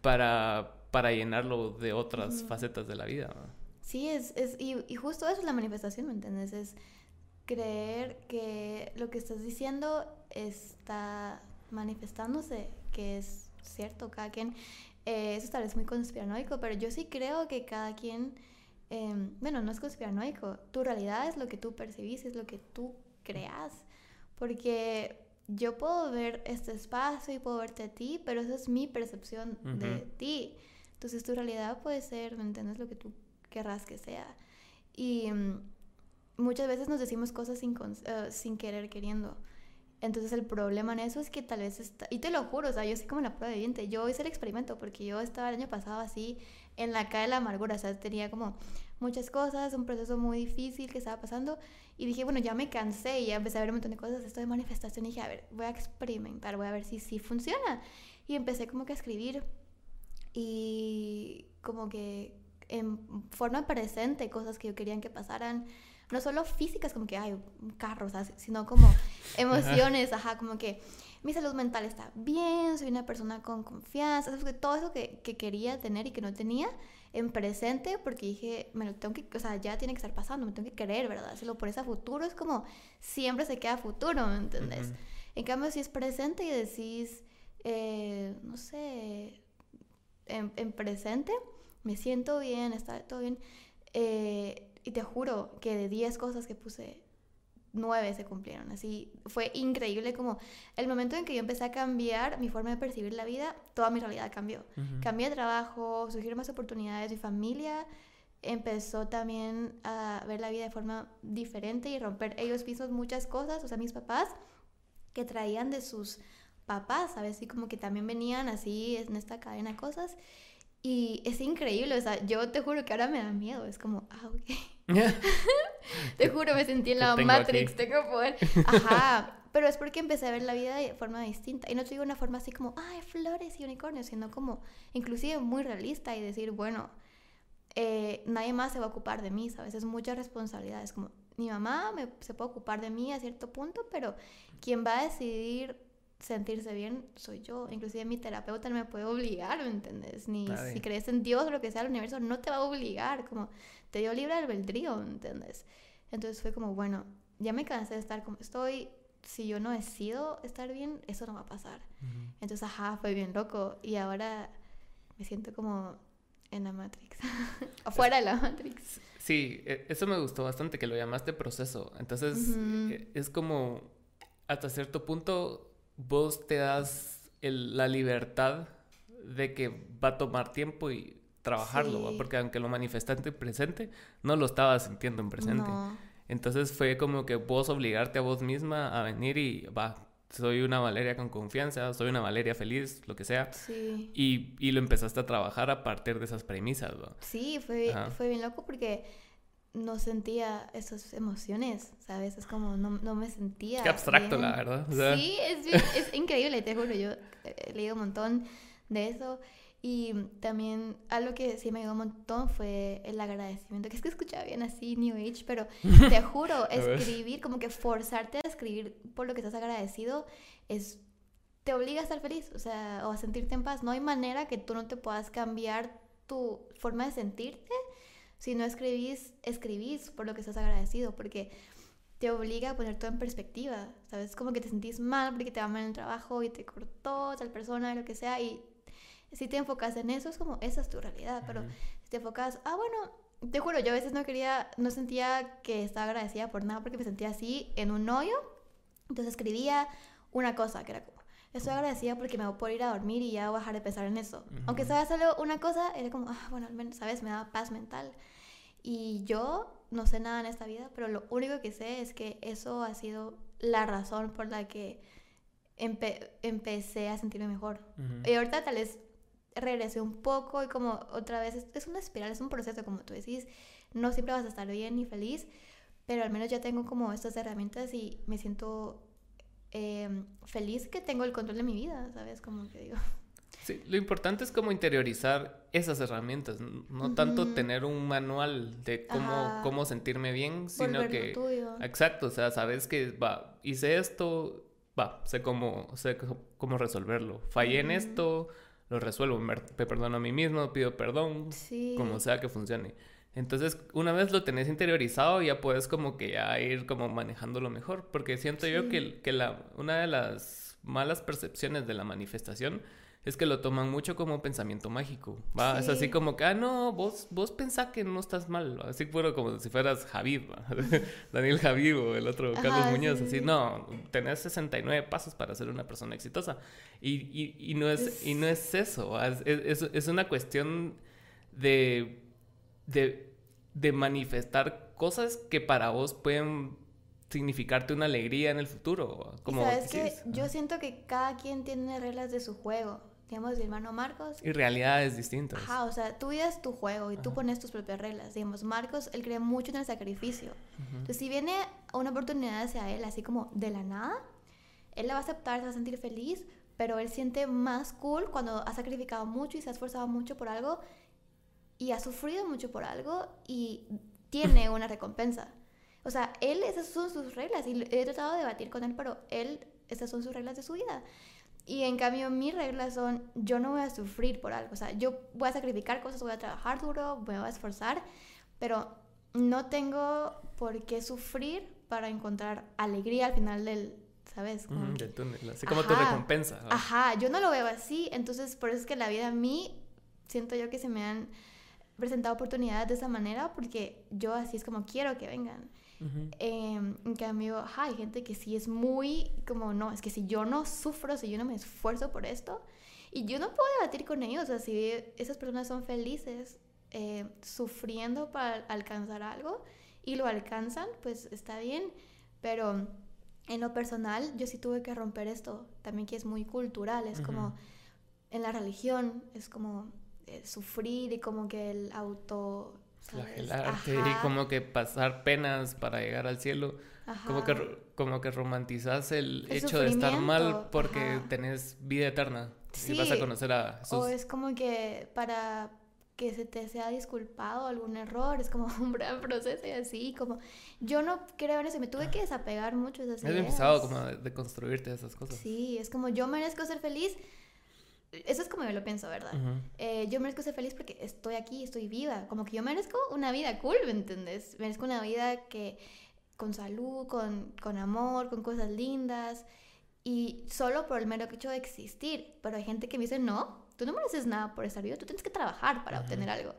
para, para llenarlo de otras facetas de la vida. Sí, es, es y, y, justo eso es la manifestación, ¿me entiendes? Es creer que lo que estás diciendo está manifestándose, que es cierto, cada quien, eh, eso tal vez muy conspiranoico, pero yo sí creo que cada quien, eh, bueno, no es conspiranoico, tu realidad es lo que tú percibís, es lo que tú creas, porque yo puedo ver este espacio y puedo verte a ti, pero esa es mi percepción de ti. Entonces tu realidad puede ser, ¿me entiendes? Lo que tú querrás que sea. Y mm, muchas veces nos decimos cosas sin, eh, sin querer, queriendo. Entonces el problema en eso es que tal vez está, y te lo juro, o sea, yo soy como la prueba de viviente, yo hice el experimento porque yo estaba el año pasado así en la calle de la amargura, o sea, tenía como muchas cosas, un proceso muy difícil que estaba pasando y dije, bueno, ya me cansé y ya empecé a ver un montón de cosas, esto de manifestación y dije, a ver, voy a experimentar, voy a ver si sí funciona. Y empecé como que a escribir y como que en forma presente cosas que yo quería que pasaran, no solo físicas, como que hay carros, sino como emociones, ajá, como que mi salud mental está bien, soy una persona con confianza, todo eso que, que quería tener y que no tenía, en presente porque dije, me lo tengo que, o sea, ya tiene que estar pasando, me tengo que querer, ¿verdad? Si lo pones a futuro es como siempre se queda futuro, ¿me entendés? En cambio, si es presente y decís, eh, no sé, en, presente, me siento bien, está todo bien, eh, y te juro que de 10 cosas que puse, nueve se cumplieron. Así fue increíble como el momento en que yo empecé a cambiar mi forma de percibir la vida, toda mi realidad cambió. Cambié de trabajo, surgieron más oportunidades, mi familia empezó también a ver la vida de forma diferente y romper ellos mismos muchas cosas, o sea, mis papás que traían de sus papás, ¿sabes? Así como que también venían así en esta cadena de cosas. Y es increíble, o sea, yo te juro que ahora me da miedo, es como, ah, ok. Te juro, me sentí en la Matrix, tengo poder. Ajá, pero es porque empecé a ver la vida de forma distinta. Y no te digo una forma así como, ay, flores y unicornios, sino como inclusive muy realista y decir, bueno, eh, nadie más se va a ocupar de mí, ¿sabes? Es mucha responsabilidad. Es como, mi mamá me, se puede ocupar de mí a cierto punto, pero quien va a decidir sentirse bien soy yo. Inclusive mi terapeuta no me puede obligar, ¿me entiendes? Ni si crees en Dios o lo que sea, el universo no te va a obligar. Como te dio libre albedrío, ¿entiendes? Entonces fue como, bueno, ya me cansé de estar como estoy. Si yo no decido estar bien, eso no va a pasar. Entonces, ajá, fue bien loco. Y ahora me siento como en la Matrix. Afuera de la Matrix. Sí, e, eso me gustó bastante, que lo llamaste proceso. Entonces, e, es como, hasta cierto punto, vos te das la libertad de que va a tomar tiempo y trabajarlo, porque aunque lo manifestaste en presente, no lo estaba sintiendo en presente. Entonces fue como que vos obligarte a vos misma a venir y va, soy una Valeria con confianza, soy una Valeria feliz, lo que sea. Sí. Y, y lo empezaste a trabajar a partir de esas premisas, ¿no? Sí, fue, fue bien loco porque no sentía esas emociones, ¿sabes? Es como no, no me sentía. Qué abstracto, la verdad. Sí, es, es increíble, te juro. Yo he leído un montón de eso y también algo que sí me ayudó un montón fue el agradecimiento, que es que escuchaba bien así New Age, pero te juro, escribir, como que forzarte a escribir por lo que estás agradecido, es te obliga a estar feliz, o sea, o a sentirte en paz. No hay manera que tú no te puedas cambiar tu forma de sentirte si no escribís, escribís por lo que estás agradecido, porque te obliga a poner todo en perspectiva, ¿sabes? Como que te sentís mal porque te va mal en el trabajo y te cortó tal persona, lo que sea, y si te enfocas en eso, es como, esa es tu realidad, pero si te enfocas, ah, bueno, te juro, yo a veces no quería, no sentía que estaba agradecida por nada porque me sentía así en un hoyo, entonces escribía una cosa que era estoy agradecida porque me voy a poder ir a dormir y ya voy a dejar de pensar en eso. Aunque sabía solo una cosa, era como, ah, bueno, al menos, ¿sabes? Me daba paz mental. Y yo no sé nada en esta vida, pero lo único que sé es que eso ha sido la razón por la que empecé a sentirme mejor. Y ahorita tal vez regresé un poco y como otra vez, es, es, una espiral, es un proceso, como tú decís, no siempre vas a estar bien ni feliz, pero al menos ya tengo como estas herramientas y me siento em, feliz que tengo el control de mi vida, ¿sabes? Como que digo. Sí, lo importante es como interiorizar esas herramientas, no tanto tener un manual de cómo, cómo sentirme bien, sino que... Exacto, o sea, sabes que, va, hice esto, va, sé cómo, sé cómo resolverlo. Fallé en esto, lo resuelvo, me, perdono a mí mismo, pido perdón, como sea que funcione. Entonces, una vez lo tenés interiorizado, ya puedes como que ya ir como manejándolo mejor, porque siento yo que, que la, una de las malas percepciones de la manifestación es que lo toman mucho como pensamiento mágico, ¿va? Es así como que, ah, no, vos, vos pensás que no estás mal, así fuera como si fueras Javid, Daniel Javid o el otro Carlos Muñoz, así, no, tenés 69 pasos para ser una persona exitosa. Y, y, y no, es, y no es eso, es, es, es una cuestión de, de, de manifestar cosas que para vos pueden significarte una alegría en el futuro. Como sabes que yo siento que cada quien tiene reglas de su juego digamos, mi hermano Marcos. Y realidades distintas. Ajá, o sea, tú vida es tu juego y tú pones tus propias reglas. Digamos, Marcos, él cree mucho en el sacrificio. Entonces, si viene una oportunidad hacia él, así como de la nada, él la va a aceptar, se va a sentir feliz, pero él siente más cool cuando ha sacrificado mucho y se ha esforzado mucho por algo y ha sufrido mucho por algo y tiene una recompensa. O sea, él, esas son sus reglas y he tratado de debatir con él, pero él, esas son sus reglas de su vida. Y en cambio mis reglas son, yo no voy a sufrir por algo, o sea, yo voy a sacrificar cosas, voy a trabajar duro, voy a esforzar, pero no tengo por qué sufrir para encontrar alegría al final del, ¿sabes? del túnel, así como tu recompensa. Ajá, yo no lo veo así, entonces por eso es que la vida a mí, siento yo que se me han presentado oportunidades de esa manera, porque yo así es como quiero que vengan. Em, en cambio, hay gente que sí es muy como, no, es que si yo no sufro, si yo no me esfuerzo por esto, y yo no puedo debatir con ellos, o sea, si esas personas son felices eh, sufriendo para alcanzar algo y lo alcanzan, pues está bien, pero en lo personal yo sí tuve que romper esto, también que es muy cultural, es como en la religión, es como eh, sufrir y como que el auto flagelarte y como que pasar penas para llegar al cielo. Como que, como que romantizas el, hecho de estar mal porque tenés vida eterna y vas a conocer a Jesús. O es como que para que se te sea disculpado algún error, es como un gran proceso y así, como yo no creo en eso, me tuve que desapegar mucho de esas Has empezado como de construirte esas cosas. Sí, es como yo merezco ser feliz, eso es como yo lo pienso, ¿verdad? Eh, yo merezco ser feliz porque estoy aquí, estoy viva. Como que yo merezco una vida cool, ¿me entiendes? Merezco una vida que con salud, con, con amor, con cosas lindas. Y solo por el mero hecho de existir. Pero hay gente que me dice, no, tú no mereces nada por estar vivo, tú tienes que trabajar para obtener algo.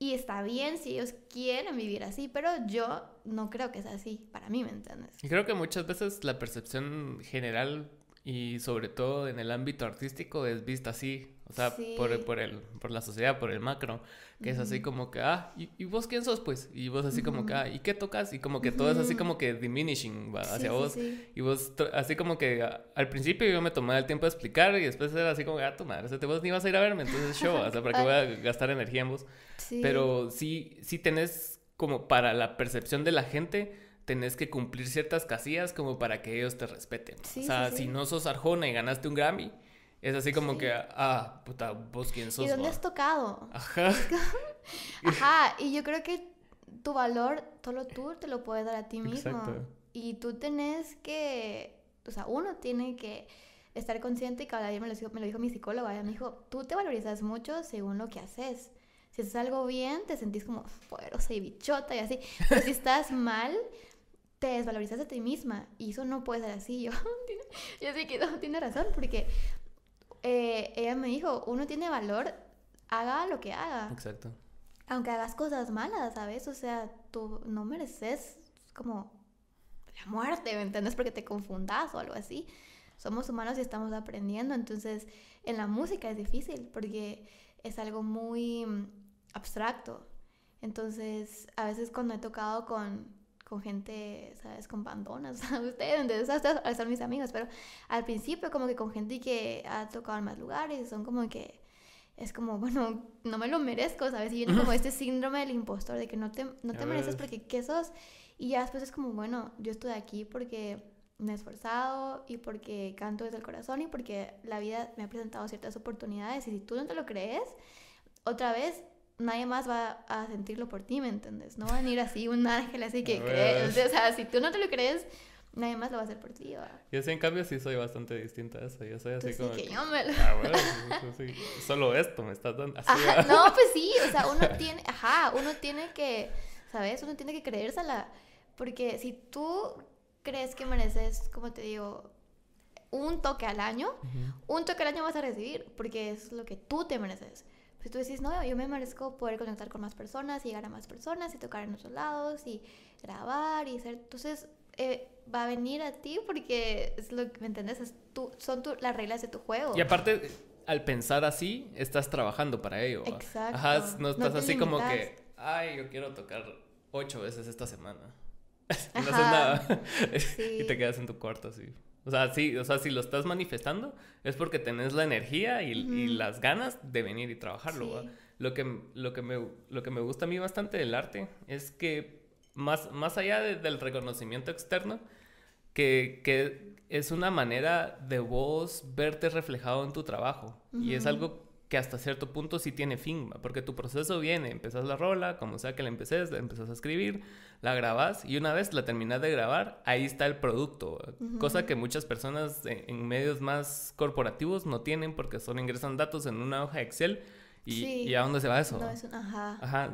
Y está bien si ellos quieren vivir así, pero yo no creo que sea así, para mí, ¿me entiendes? Y creo que muchas veces la percepción general y sobre todo en el ámbito artístico es vista así, o sea, por, por, el, por la sociedad, por el macro, que es así como que, ah, ¿y, vos quién sos? Pues, y vos así como que, ah, ¿y qué tocas? Y como que todo es así como que diminishing va, hacia vos, y vos así como que al principio yo me tomaba el tiempo de explicar y después era así como, ah, tu madre, o sea, vos ni vas a ir a verme, entonces show, o sea, ¿para qué voy a gastar energía en vos? Pero sí, sí tenés como para la percepción de la gente, tenés que cumplir ciertas casillas como para que ellos te respeten. o sea, si no sos Arjona y ganaste un Grammy, es así como que, ah, puta, vos quién sos. ¿Y dónde has tocado? Ajá. Ajá, y yo creo que tu valor solo tú te lo puedes dar a ti mismo. Exacto. Y tú tenés que, o sea, uno tiene que estar consciente y cada día me lo dijo, me lo dijo mi psicóloga, ella me dijo, tú te valorizas mucho según lo que haces. Si haces algo bien, te sentís como poderosa y bichota y así. Pero si estás mal, te desvalorizas a ti misma y eso no puede ser así. Yo, yo sé que no, tiene razón porque eh, ella me dijo, uno tiene valor, haga lo que haga. Exacto. Aunque hagas cosas malas, ¿sabes? O sea, tú no mereces como la muerte, ¿me entiendes? Porque te confundas o algo así. somos humanos y estamos aprendiendo, entonces en la música es difícil porque es algo muy abstracto. Entonces, a veces cuando he tocado con, con gente, ¿sabes? Con bandonas, ustedes, ustedes son mis amigos, pero al principio como que con gente que ha tocado en más lugares, son como que es como, bueno, no me lo merezco, ¿sabes? Y viene como este síndrome del impostor, de que no te, no te mereces porque ¿qué sos? Y ya después es como, bueno, yo estoy aquí porque me he esforzado y porque canto desde el corazón y porque la vida me ha presentado ciertas oportunidades y si tú no te lo crees, otra vez nadie más va a sentirlo por ti, ¿me entiendes? No va a venir así un ángel así que cree, o sea, si tú no te lo crees, nadie más lo va a hacer por ti. ¿va? Yo sí, en cambio, sí soy bastante distinta a eso. Yo soy así como. que yo me lo... Ah, bueno, sí, solo esto me estás dando. Así, ajá, no, pues sí, o sea, uno tiene, ajá, uno tiene que, ¿sabes? Uno tiene que creérsela. Porque si tú crees que mereces, como te digo, un toque al año, un toque al año vas a recibir, porque es lo que tú te mereces. Si tú decís, no, yo me merezco poder conectar con más personas, y llegar a más personas, y tocar en otros lados, y grabar, y hacer. Entonces, eh, va a venir a ti porque es lo que, ¿me entiendes? Es son las reglas de tu juego. Y aparte, al pensar así, estás trabajando para ello. Exacto. Ajá, no estás así como que, ay, yo quiero tocar ocho veces esta semana. no haces nada. y te quedas en tu cuarto así. O sea, sí, o sea, si lo estás manifestando es porque tenés la energía y, las ganas de venir y trabajarlo. Lo, que, lo, que me, lo que me gusta a mí bastante del arte es que más, más allá del reconocimiento externo, que, que, es una manera de vos verte reflejado en tu trabajo. Y es algo que hasta cierto punto sí tiene fin, porque tu proceso viene, empezás la rola, como sea que la empeces, la empezás a escribir, la grabás y una vez la terminas de grabar, ahí está el producto, cosa que muchas personas en, medios más corporativos no tienen porque solo ingresan datos en una hoja Excel y, y a dónde se va eso. ajá. Ajá.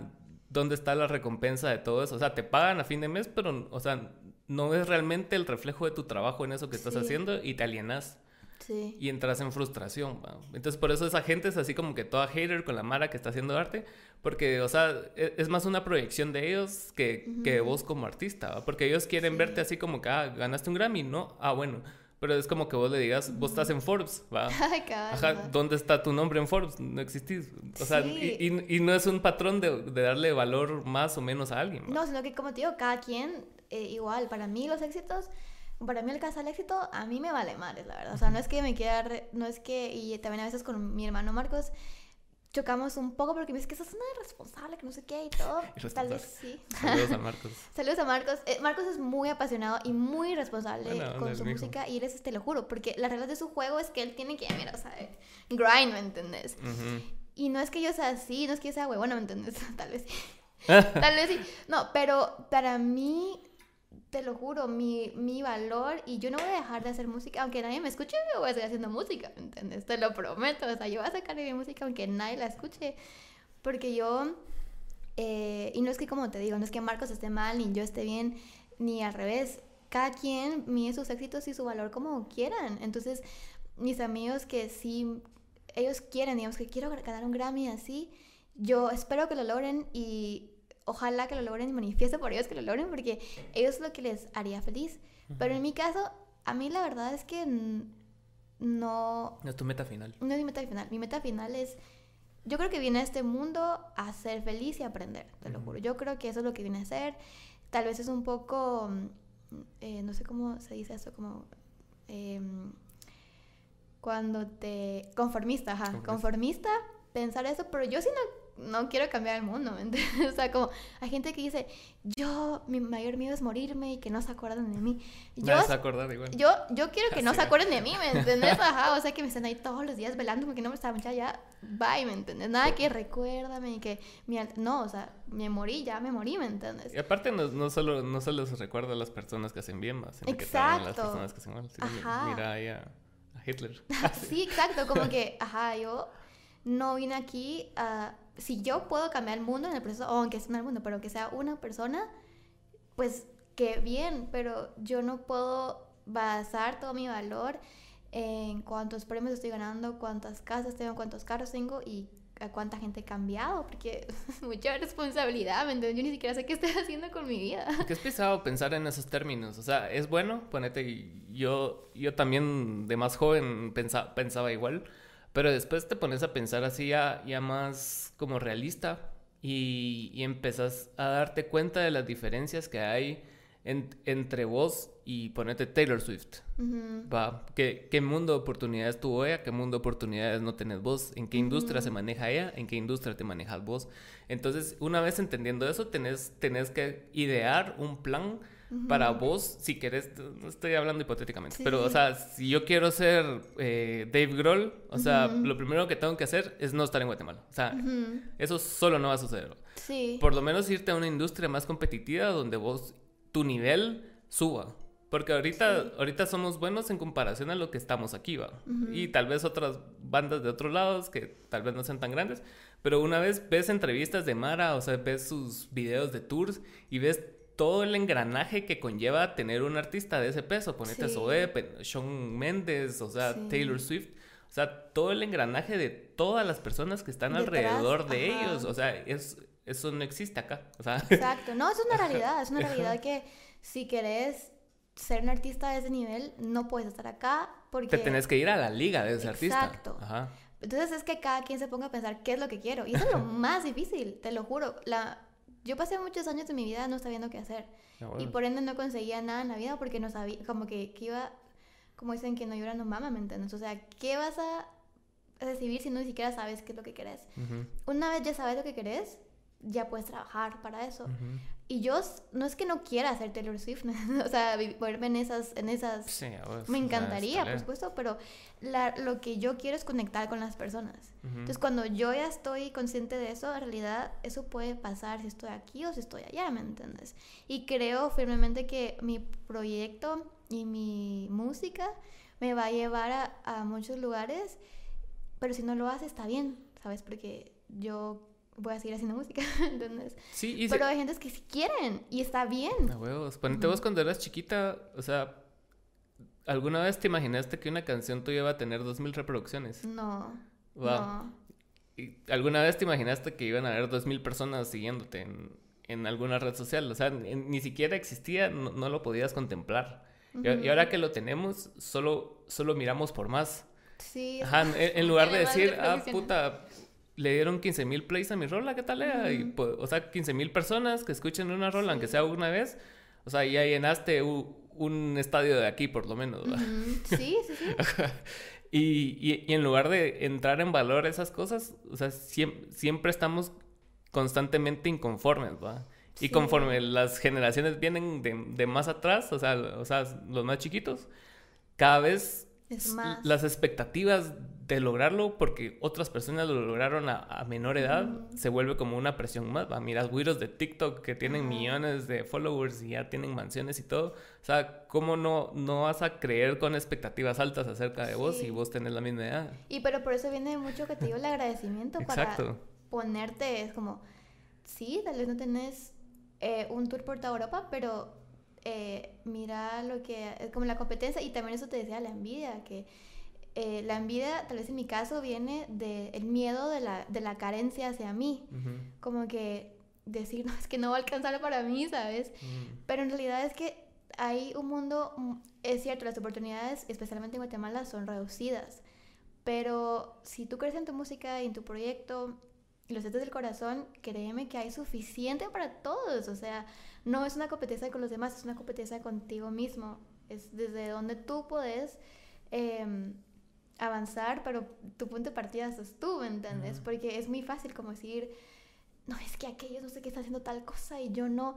¿Dónde está la recompensa de todo eso? O sea, te pagan a fin de mes, pero, o sea, no ves realmente el reflejo de tu trabajo en eso que estás haciendo y te alienas. Y entras en frustración. Entonces, por eso esa gente es así como que toda hater con la Mara que está haciendo arte. Porque, o sea, e, es, más una proyección de ellos que, que vos como artista. Porque ellos quieren verte así como que, ah, ganaste un Grammy, ¿no? Ah, bueno. Pero es como que vos le digas, vos estás en Forbes, ¿va? Ajá, ¿dónde está tu nombre en Forbes? No existís. O sea, y, y, no es un patrón de, de, darle valor más o menos a alguien. No, sino que como te digo, cada quien, eh, igual, para mí los éxitos para mí el caso del éxito, a mí me vale madres, la verdad. O sea, no es que me quiera, no es que, y también a veces con mi hermano Marcos, chocamos un poco porque me dice que sos una irresponsable, que no sé qué y todo. Tal vez sí. Saludos a Marcos. Saludos a Marcos. Eh, Marcos es muy apasionado y muy responsable con su música y él es, te lo juro, porque la regla de su juego es que él tiene que, mira, o sea, grind, ¿me entendés? Y no es que yo sea así, no es que yo sea huevona, ¿me entendés? Tal vez sí. Tal vez sí. No, pero para mí te lo juro, mi, mi, valor y yo no voy a dejar de hacer música, aunque nadie me escuche, yo voy a seguir haciendo música, ¿me entiendes? Te lo prometo, o sea, yo voy a sacar mi música aunque nadie la escuche, porque yo, eh, y no es que como te digo, no es que Marcos esté mal, ni yo esté bien, ni al revés, cada quien mide sus éxitos y su valor como quieran, entonces mis amigos que sí, ellos quieren, digamos que quiero ganar un Grammy así, yo espero que lo logren y ojalá que lo logren y manifiesto por ellos que lo logren porque ellos es lo que les haría feliz. Pero en mi caso, a mí la verdad es que no... No es tu meta final. No es mi meta final. Mi meta final es... Yo creo que viene a este mundo a ser feliz y aprender, te lo juro. Yo creo que eso es lo que viene a ser. Tal vez es un poco... Eh, no sé cómo se dice eso, como... Em, cuando te... Conformista, ajá. Conformista, pensar eso, pero yo sí no no quiero cambiar el mundo, ¿me entiendes? O sea, como hay gente que dice, yo, mi mayor miedo es morirme y que no se acuerden de mí. Yo, se acordar igual. Yo, yo quiero que no se acuerden de mí, ¿me entiendes? Ajá, o sea, que me estén ahí todos los días velando porque no me estaba ya, bye, ¿me entiendes? Nada que recuérdame, que, no, o sea, me morí, ya me morí, ¿me entiendes? Y aparte no, no solo, no solo se recuerda a las personas que hacen bien más, sino exacto. que también a las personas que hacen mal. Ajá. Mira ahí a, a Hitler. sí, exacto, como que, ajá, yo no vine aquí a si yo puedo cambiar el mundo en el proceso, o aunque sea en el mundo, pero que sea una persona, pues qué bien, pero yo no puedo basar todo mi valor en cuántos premios estoy ganando, cuántas casas tengo, cuántos carros tengo y a cuánta gente he cambiado, porque es mucha responsabilidad, ¿me entiendes? Yo ni siquiera sé qué estoy haciendo con mi vida. Porque es pesado pensar en esos términos. O sea, es bueno, ponete, yo, yo también de más joven pensaba, pensaba igual, pero después te pones a pensar así ya, ya más como realista y, y empezás a darte cuenta de las diferencias que hay entre vos y ponete Taylor Swift. Va, ¿Qué, ¿Qué, mundo de oportunidades tuvo ella? ¿Qué mundo de oportunidades no tenés vos? ¿En qué industria se maneja ella? ¿En qué industria te manejas vos? Entonces, una vez entendiendo eso, tenés, tenés que idear un plan para vos, si querés, no estoy hablando hipotéticamente, pero, o sea, si yo quiero ser eh, Dave Grohl, o sea, lo primero que tengo que hacer es no estar en Guatemala. O sea, eso solo no va a suceder. Sí. Por lo menos irte a una industria más competitiva donde vos tu nivel suba. Porque ahorita, ahorita somos buenos en comparación a lo que estamos aquí, va. Y tal vez otras bandas de otros lados que tal vez no sean tan grandes. Pero una vez ves entrevistas de Mara, o sea, ves sus videos de tours y ves todo el engranaje que conlleva tener un artista de ese peso. Ponete sí. Zoe, Shawn Mendes, o sea, Taylor Swift. O sea, todo el engranaje de todas las personas que están alrededor de ellos. O sea, es, eso no existe acá. O sea. Exacto, no, es una realidad, es una realidad que si querés ser un artista de ese nivel, no puedes estar acá porque... Te tenés que ir a la liga de ese artista. Exacto. Entonces es que cada quien se ponga a pensar qué es lo que quiero. Y eso es lo más difícil, te lo juro. La... Yo pasé muchos años de mi vida no sabiendo qué hacer. Ah, y por ende no conseguía nada en la vida porque no sabía, como que, que iba, como dicen que no llora no mama, ¿me entiendes? O sea, ¿qué vas a recibir si no ni siquiera sabes qué es lo que querés? Una vez ya sabes lo que querés, ya puedes trabajar para eso. Y yo no es que no quiera hacer Taylor Swift, o sea, verme en esas, en esas, sí, me encantaría, por supuesto, pero la, lo que yo quiero es conectar con las personas. Entonces, cuando yo ya estoy consciente de eso, en realidad eso puede pasar si estoy aquí o si estoy allá, ¿me entiendes? Y creo firmemente que mi proyecto y mi música me va a llevar a, a muchos lugares, pero si no lo hace está bien, ¿sabes? Porque yo voy a seguir haciendo música, ¿entendés? Sí, Pero hay gente que sí quieren y está bien. A huevos. Ponete vos cuando eras chiquita, o sea, ¿alguna vez te imaginaste que una canción tuya iba a tener dos mil reproducciones? No. No. ¿Y ¿Alguna vez te imaginaste que iban a haber dos mil personas siguiéndote en, en, alguna red social? O sea, ni siquiera existía, no, lo podías contemplar. y, y, ahora que lo tenemos, solo, solo miramos por más. Sí. Ajá, en, en lugar de decir, ah, puta, le dieron 15 mil plays a mi rola, ¿qué tal era? y, pues, o sea, 15 mil personas que escuchen una rola, aunque sea una vez. O sea, ya llenaste un, estadio de aquí, por lo menos. Sí, sí, sí. y, y, en lugar de entrar en valor esas cosas, o sea, siempre, siempre estamos constantemente inconformes, ¿va? Y conforme las generaciones vienen de, de, más atrás, o sea, o sea, los más chiquitos, cada vez las expectativas de lograrlo porque otras personas lo lograron a, menor edad, se vuelve como una presión más. Miras güiros de TikTok que tienen millones de followers y ya tienen mansiones y todo. O sea, ¿cómo no, no vas a creer con expectativas altas acerca de vos si vos tenés la misma edad? Y pero por eso viene mucho que te digo el agradecimiento para ponerte, es como, sí, tal vez no tenés eh, un tour por toda Europa, pero eh, mira lo que es como la competencia y también eso te decía la envidia, que eh, la envidia, tal vez en mi caso, viene del miedo de la, de la carencia hacia mí. Como que decir, no, es que no va a alcanzar para mí, ¿sabes? Pero en realidad es que hay un mundo, mm, es cierto, las oportunidades, especialmente en Guatemala, son reducidas. Pero si tú crees en tu música y en tu proyecto y lo haces del corazón, créeme que hay suficiente para todos. O sea, no es una competencia con los demás, es una competencia contigo mismo. Es desde donde tú puedes eh, avanzar, pero tu punto de partida sos tú, ¿me entiendes? Porque es muy fácil como decir, no, es que aquellos no sé qué está haciendo tal cosa y yo no.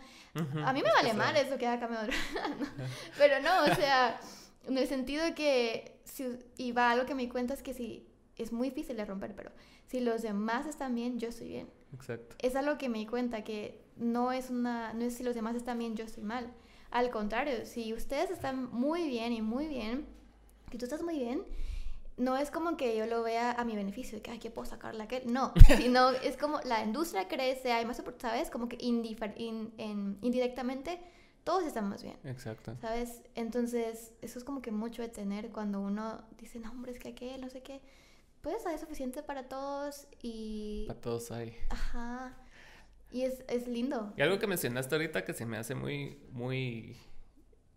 A mí me vale mal eso que haga cambiado. pero no, o sea, en el sentido que, si, y va algo que me cuenta es que si, es muy difícil de romper, pero si los demás están bien, yo estoy bien. Exacto. Es algo que me di cuenta, que no es una, no es si los demás están bien, yo estoy mal. Al contrario, si ustedes están muy bien y muy bien, que tú estás muy bien, no es como que yo lo vea a mi beneficio, de que, ay, que puedo sacarla aquel. No, sino es como la industria crece, hay más ¿sabes? Como que indirectamente todos estamos bien. Exacto. ¿Sabes? Entonces, eso es como que mucho de tener cuando uno dice, no, hombre, es que aquel, no sé qué. pues hay suficiente para todos y... Para todos hay. Ajá. Y es, es lindo. Y algo que mencionaste ahorita que se me hace muy, muy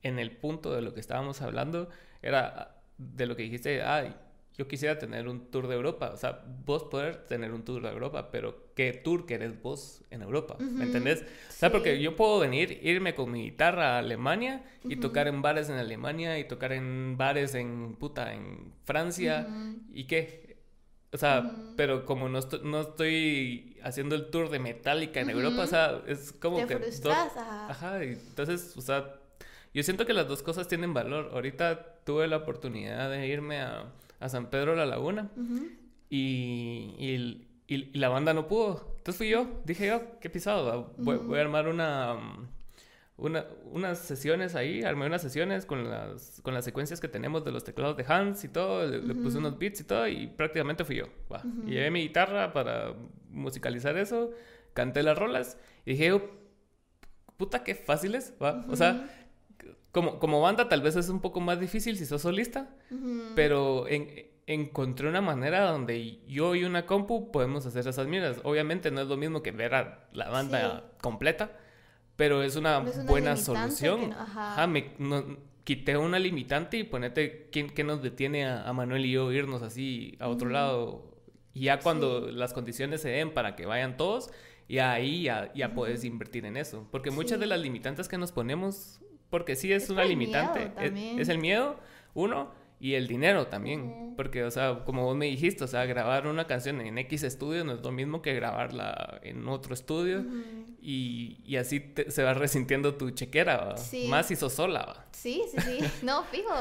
en el punto de lo que estábamos hablando, era de lo que dijiste, ay, yo quisiera tener un tour de Europa, o sea, vos poder tener un tour de Europa, pero ¿qué tour querés vos en Europa? ¿Me entendés? O sea, porque yo puedo venir, irme con mi guitarra a Alemania y tocar en bares en Alemania y tocar en bares en, puta, en Francia, ¿y qué? O sea, pero como no, no estoy haciendo el tour de Metallica en Europa, o sea, es como que... Frustras, ajá. entonces, o sea, yo siento que las dos cosas tienen valor. Ahorita tuve la oportunidad de irme a a San Pedro de la Laguna. y, y, y, la banda no pudo. Entonces fui yo, dije yo, qué pisado, voy, a armar una, una, unas sesiones ahí, armé unas sesiones con las, con las secuencias que tenemos de los teclados de Hans y todo, le, puse unos beats y todo y prácticamente fui yo. Y llevé mi guitarra para musicalizar eso, canté las rolas y dije yo, puta, qué fáciles, ¿va? O sea, como, como banda tal vez es un poco más difícil si sos solista, pero encontré una manera donde yo y una compu podemos hacer esas mierdas. Obviamente no es lo mismo que ver a la banda completa, pero es una, buena solución. ajá. me, quité una limitante y ponete quién, qué nos detiene a, Manuel y yo irnos así a otro lado. Y ya cuando las condiciones se den para que vayan todos, y ahí ya, ya puedes invertir en eso. Porque muchas de las limitantes que nos ponemos porque sí es, una limitante. Es, el miedo, uno, y el dinero también. Porque, o sea, como vos me dijiste, o sea, grabar una canción en X estudio no es lo mismo que grabarla en otro estudio. y, y, así se va resintiendo tu chequera, más si sos sola. ¿va? Sí, sí, sí. no, fijo.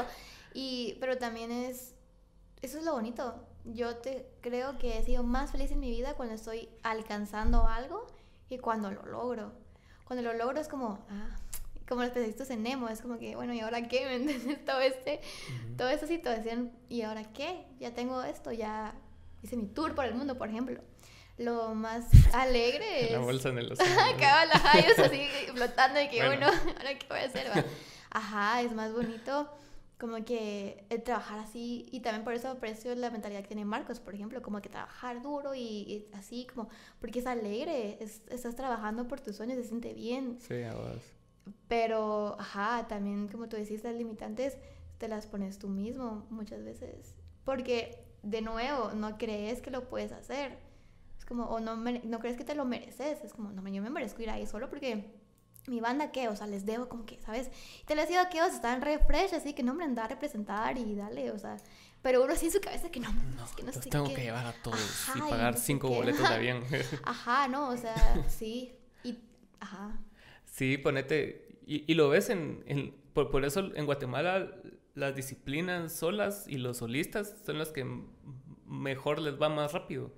Y, pero también es. Eso es lo bonito. Yo te creo que he sido más feliz en mi vida cuando estoy alcanzando algo y cuando lo logro. Cuando lo logro es como, ah, como los pececitos en Nemo, es como que, bueno, ¿y ahora qué? ¿Me entiendes? Todo este, toda esta situación, ¿y ahora qué? Ya tengo esto, ya hice mi tour por el mundo, por ejemplo. Lo más alegre es... La bolsa en el océano. Acaba las así flotando y que, bueno. ¿ahora qué voy a hacer? Ajá, es más bonito como que el trabajar así, y también por eso aprecio la mentalidad que tiene Marcos, por ejemplo, como que trabajar duro y, así, como, porque es alegre, estás trabajando por tus sueños, se siente bien. Sí, a vos. Pero, ajá, también como tú decís, las limitantes te las pones tú mismo muchas veces. Porque, de nuevo, no crees que lo puedes hacer. Es como, o no, no crees que te lo mereces. Es como, no, yo me merezco ir ahí solo porque mi banda, ¿qué? O sea, les debo como que, ¿sabes? Te les digo que están re fresh, así que no, me anda a representar y dale, o sea. Pero uno así en su cabeza que no, no es que no sé tengo que llevar a todos y pagar cinco boletos de avión. Ajá, no, o sea, sí. Y, ajá. Sí, ponete, y, lo ves en, en por, por, eso en Guatemala las disciplinas solas y los solistas son las que mejor les va más rápido,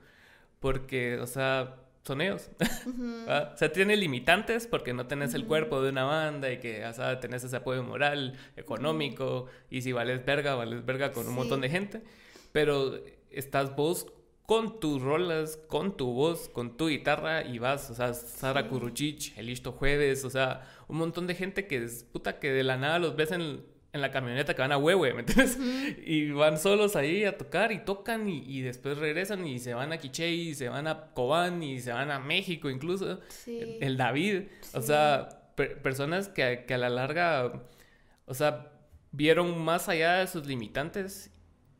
porque, o sea, son ellos. O sea, tiene limitantes porque no tenés el cuerpo de una banda y que, o sea, tenés ese apoyo moral, económico, y si vales verga, vales verga con un montón de gente, pero estás vos con tus rolas, con tu voz, con tu guitarra y vas, o sea, Sara Kuruchich, El Listo Jueves, o sea, un montón de gente que es puta que de la nada los ves en, en la camioneta que van a Huehue, ¿me entiendes? Y van solos ahí a tocar y tocan y, después regresan y se van a Quiché y se van a Cobán y se van a México incluso, el David, o sea, personas que, que a la larga, o sea, vieron más allá de sus limitantes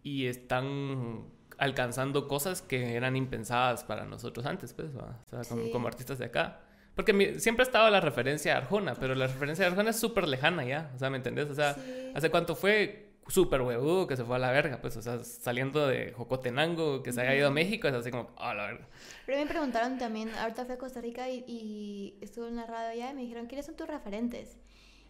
y están alcanzando cosas que eran impensadas para nosotros antes, pues, o sea, como, artistas de acá. Porque siempre ha estado la referencia a Arjona, pero la referencia a Arjona es súper lejana ya, o sea, ¿me entendés? O sea, ¿hace cuánto fue súper huevudo que se fue a la verga? Pues, o sea, saliendo de Jocotenango, que se haya ido a México, es así como, a la verga. Pero me preguntaron también, ahorita fui a Costa Rica y, estuve en la radio allá y me dijeron, ¿quiénes son tus referentes?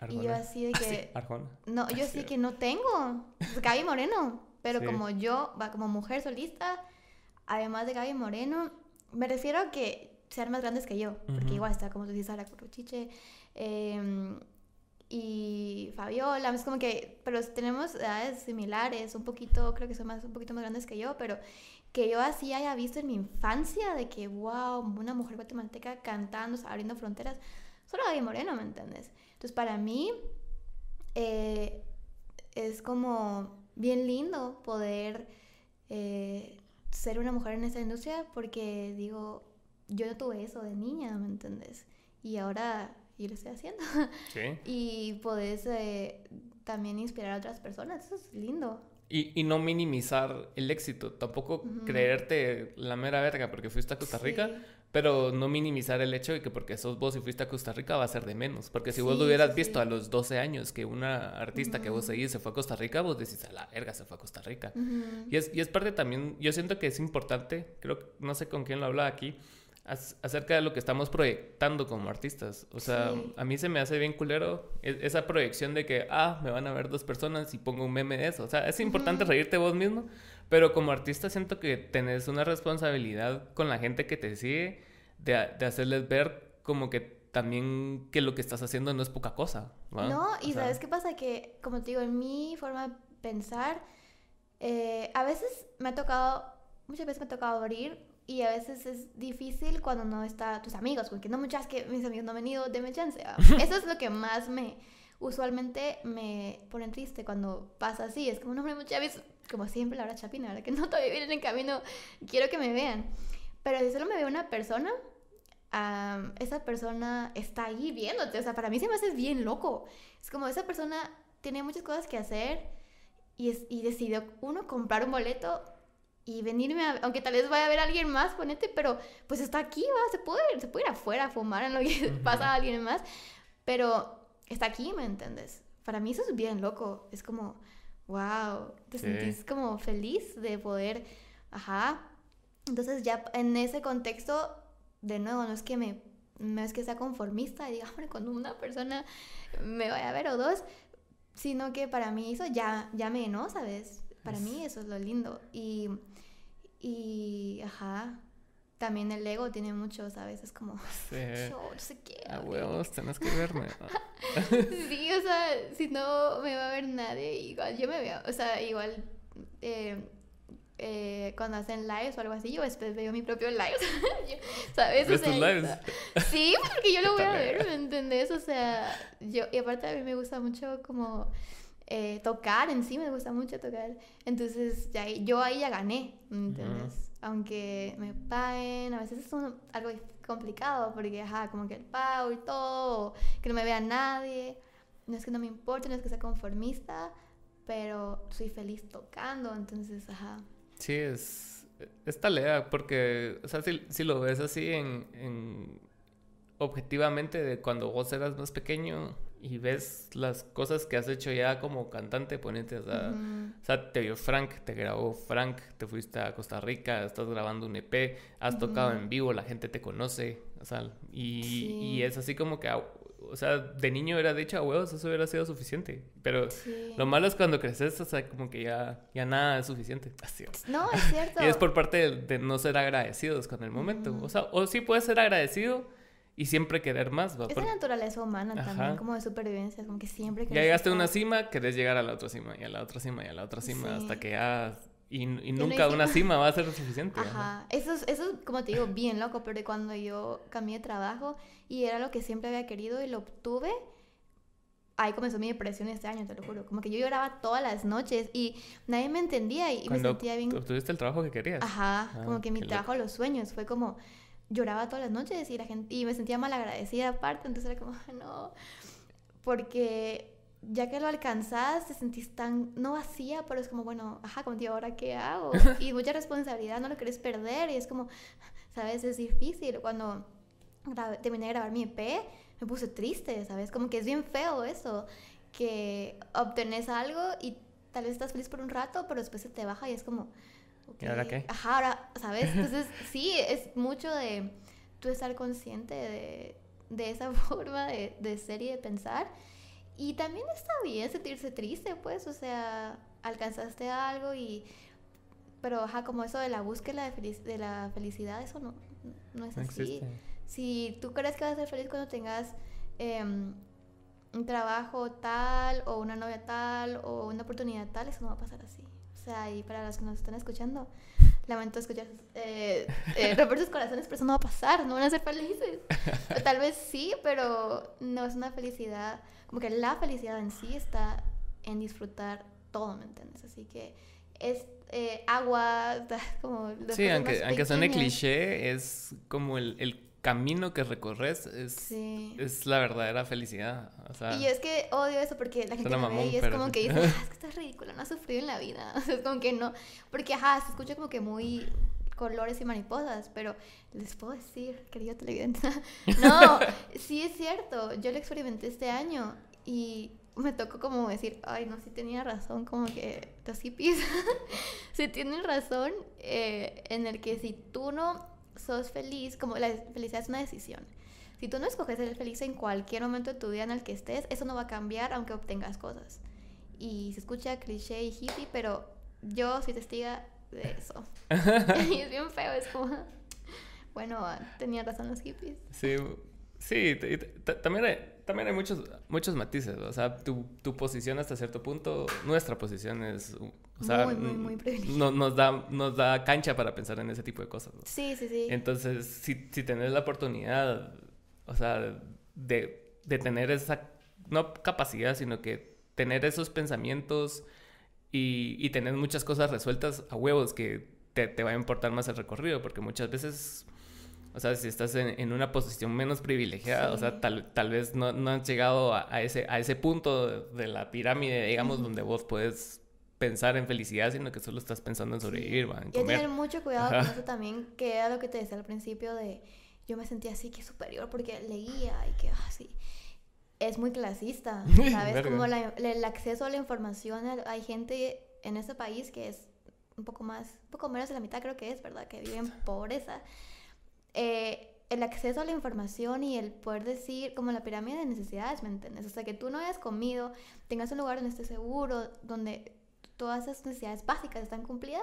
Y yo así de que... Arjona. No, yo así de que no tengo. Gaby Moreno. Pero como yo, como mujer solista, además de Gaby Moreno, me refiero a que sean más grandes que yo, porque igual está, como tú dices, Sara Curuchiche em, y Fabiola, es como que, pero tenemos edades similares, un poquito, creo que son más, un poquito más grandes que yo, pero que yo así haya visto en mi infancia de que, wow, una mujer guatemalteca cantando, abriendo fronteras, solo Gaby Moreno, ¿me entiendes? Entonces, para mí, eh, es como bien lindo poder eh, ser una mujer en esa industria porque digo, yo no tuve eso de niña, ¿me entiendes? Y ahora yo lo estoy haciendo. Sí. y podés eh, también inspirar a otras personas, eso es lindo. Y, y no minimizar el éxito, tampoco creerte la mera verga porque fuiste a Costa Rica, Sí. Pero no minimizar el hecho de que porque sos vos y fuiste a Costa Rica va a ser de menos. Porque si vos lo hubieras sí, visto sí. a los 12 años que una artista que vos seguís se fue a Costa Rica, vos decís, a la verga, se fue a Costa Rica. Y es, y es parte también, yo siento que es importante, creo que no sé con quién lo hablaba aquí, ac- acerca de lo que estamos proyectando como artistas. O sea, Sí. a mí se me hace bien culero e- esa proyección de que, ah, me van a ver dos personas y pongo un meme de eso. O sea, es importante reírte vos mismo, pero como artista siento que tenés una responsabilidad con la gente que te sigue de, a- de hacerles ver como que también que lo que estás haciendo no es poca cosa. ¿va? No, O y sea, ¿sabes qué pasa? Que, como te digo, en mi forma de pensar, eh, a veces me ha tocado, muchas veces me ha tocado abrir y a veces es difícil cuando no está tus amigos, porque no muchas que mis amigos no han venido, denme chance. ¿va? Eso es lo que más me, usualmente me pone triste cuando pasa así. Es como, no, hombre, muchas veces, como siempre, la hora chapina, ahora que no todavía vienen en camino, quiero que me vean. Pero si solo me ve una persona, esa persona está ahí viéndote. O sea, para mí se me hace bien loco. Es como esa persona tiene muchas cosas que hacer y, es- y decidió uno comprar un boleto y venirme a, aunque tal vez vaya a ver a alguien más, ponete, pero pues está aquí, va, se puede, se puede ir afuera a fumar en lo que pasa a alguien más, pero está aquí, ¿me entiendes? Para mí eso es bien loco, es como, wow, te Sí. sentís como feliz de poder, ajá. Entonces ya en ese contexto, de nuevo, no es que me, no es que sea conformista y diga, hombre, cuando una persona me vaya a ver o dos, sino que para mí eso ya, ya me no, ¿sabes? Para mí eso es lo lindo. Y, y, ajá, también el ego tiene mucho, ¿sabes? Es como, sí. yo no sé qué. A hombre". huevos, tenés que verme. Sí, o sea, si no me va a ver nadie, igual yo me veo, o sea, igual eh, eh, cuando hacen lives o algo así, yo después veo mi propio live, ¿sabes? O ¿Ves sea, tus lives? Sí, porque yo lo voy a ver, ¿me entendés? O sea, yo, y aparte a mí me gusta mucho como eh, tocar en sí, me gusta mucho tocar. Entonces, ya, yo ahí ya gané, ¿me entiendes? Aunque me paguen, a veces es algo complicado porque, ajá, como que el pago y todo, que no me vea nadie. No es que no me importe, no es que sea conformista, pero soy feliz tocando, entonces, ajá. Sí, es, es talea, porque, o sea, si, si lo ves así en- objetivamente de cuando vos eras más pequeño y ves las cosas que has hecho ya como cantante, ponete, o sea, Ujú. o sea, te vio Frank, te grabó Frank, te fuiste a Costa Rica, estás grabando un EP, has tocado Ujú. en vivo, la gente te conoce, o sea, y, Sí. y es así como que, o sea, de niño era dicho a huevos, eso hubiera sido suficiente, pero Sí. lo malo es cuando creces, o sea, como que ya, ya nada es suficiente. Así. No, es cierto. Y es por parte de, de no ser agradecidos con el momento. Ujú. O sea, o sí puedes ser agradecido y siempre querer más. ¿va? Es Porque la naturaleza humana Ajá. también, como de supervivencia, como que siempre ya llegaste a una cima, querés llegar a la otra cima, y a la otra cima, y a la otra cima, Sí. hasta que ya... Y, y hay nunca una cima. va a ser suficiente. ajá. Ajá, eso es, eso es, como te digo, bien loco, pero cuando yo cambié de trabajo y era lo que siempre había querido y lo obtuve, ahí comenzó mi depresión este año, te lo juro. Como que yo lloraba todas las noches y nadie me entendía y, y me Cuando sentía bien... obtuviste el trabajo que querías. Ajá, Ah, como que mi loco. trabajo de los sueños fue como lloraba todas las noches y la gente y me sentía mal agradecida aparte, entonces era como "Ah, no, porque ya que lo alcanzas te sentís tan no vacía, pero es como bueno, ajá, tío, ahora qué hago y mucha responsabilidad, no lo querés perder y es como sabes, es difícil. Cuando grabé- terminé de grabar mi EP, me puse triste, ¿sabes? Como que es bien feo eso, que obtenés algo y tal vez estás feliz por un rato, pero después se te baja y es como... ¿Y ahora qué? Ajá, ahora, ¿sabes? Entonces, sí, es mucho de tú estar consciente de, de esa forma de, de ser y de pensar. Y también está bien sentirse triste, pues, o sea, alcanzaste algo y... Pero, ajá, como eso de la búsqueda de, felic- de la felicidad, eso no, no es No así. existe. Si tú crees que vas a ser feliz cuando tengas em, un trabajo tal o una novia tal o una oportunidad tal, eso no va a pasar así. O sea, y para los que nos están escuchando, lamento escuchar, eh, eh, romper sus corazones, pero eso no va a pasar, no van a ser felices. O tal vez sí, pero no es una felicidad, como que la felicidad en sí está en disfrutar todo, ¿me entiendes? Así que es, eh, agua, como... Sí, aunque, aunque suene cliché, es como el, el camino que recorres, es, Sí. es la verdadera felicidad. O sea, Y yo es que odio eso porque la gente me ve y es pero como que dice, "Ah, es que estás ridícula, no has sufrido en la vida. O sea, es como que no. Porque, ajá, se escucha como que muy colores y mariposas, pero les puedo decir, querido televidente, no, sí es cierto, yo lo experimenté este año y me tocó como decir, ay, no, sí tenía razón, como que los hippies, sí tienen razón eh, en el que si tú no sos feliz, como la felicidad es una decisión. Si tú no escoges ser feliz en cualquier momento de tu vida en el que estés, eso no va a cambiar aunque obtengas cosas. Y se escucha cliché y hippie, pero yo soy testiga de eso. y es bien feo, es como, bueno, ah, tenían razón los hippies. Sí, sí, también también hay muchos, muchos matices, o sea, tu, tu posición hasta cierto punto, nuestra posición es, o sea, Muy, muy, muy no- nos, da, nos da cancha para pensar en ese tipo de cosas. ¿no? Sí, sí, sí. Entonces, si, si tenés la oportunidad, o sea, de, de tener esa, no capacidad, sino que tener esos pensamientos y, y tener muchas cosas resueltas a huevos que te, te va a importar más el recorrido, porque muchas veces, o sea, si estás en, en una posición menos privilegiada, o sea, Sí. tal, tal vez no, no has llegado a, a ese, a ese punto de la pirámide, digamos, donde vos puedes pensar en felicidad, sino que solo estás pensando en sobrevivir, ¿va? en Y hay que comer. tener mucho cuidado Ajá. con eso también, que era lo que te decía al principio de yo me sentía así que superior porque leía y que así. es muy clasista, ¿sabes? Como la- el acceso a la información, hay gente en este país que es un poco más, un poco menos de la mitad creo que es, ¿verdad? Que vive en pobreza. Eh, el acceso a la información y el poder decir, como la pirámide de necesidades, ¿me entiendes? O sea, que tú no hayas comido, tengas un lugar donde estés seguro, donde todas esas necesidades básicas están cumplidas,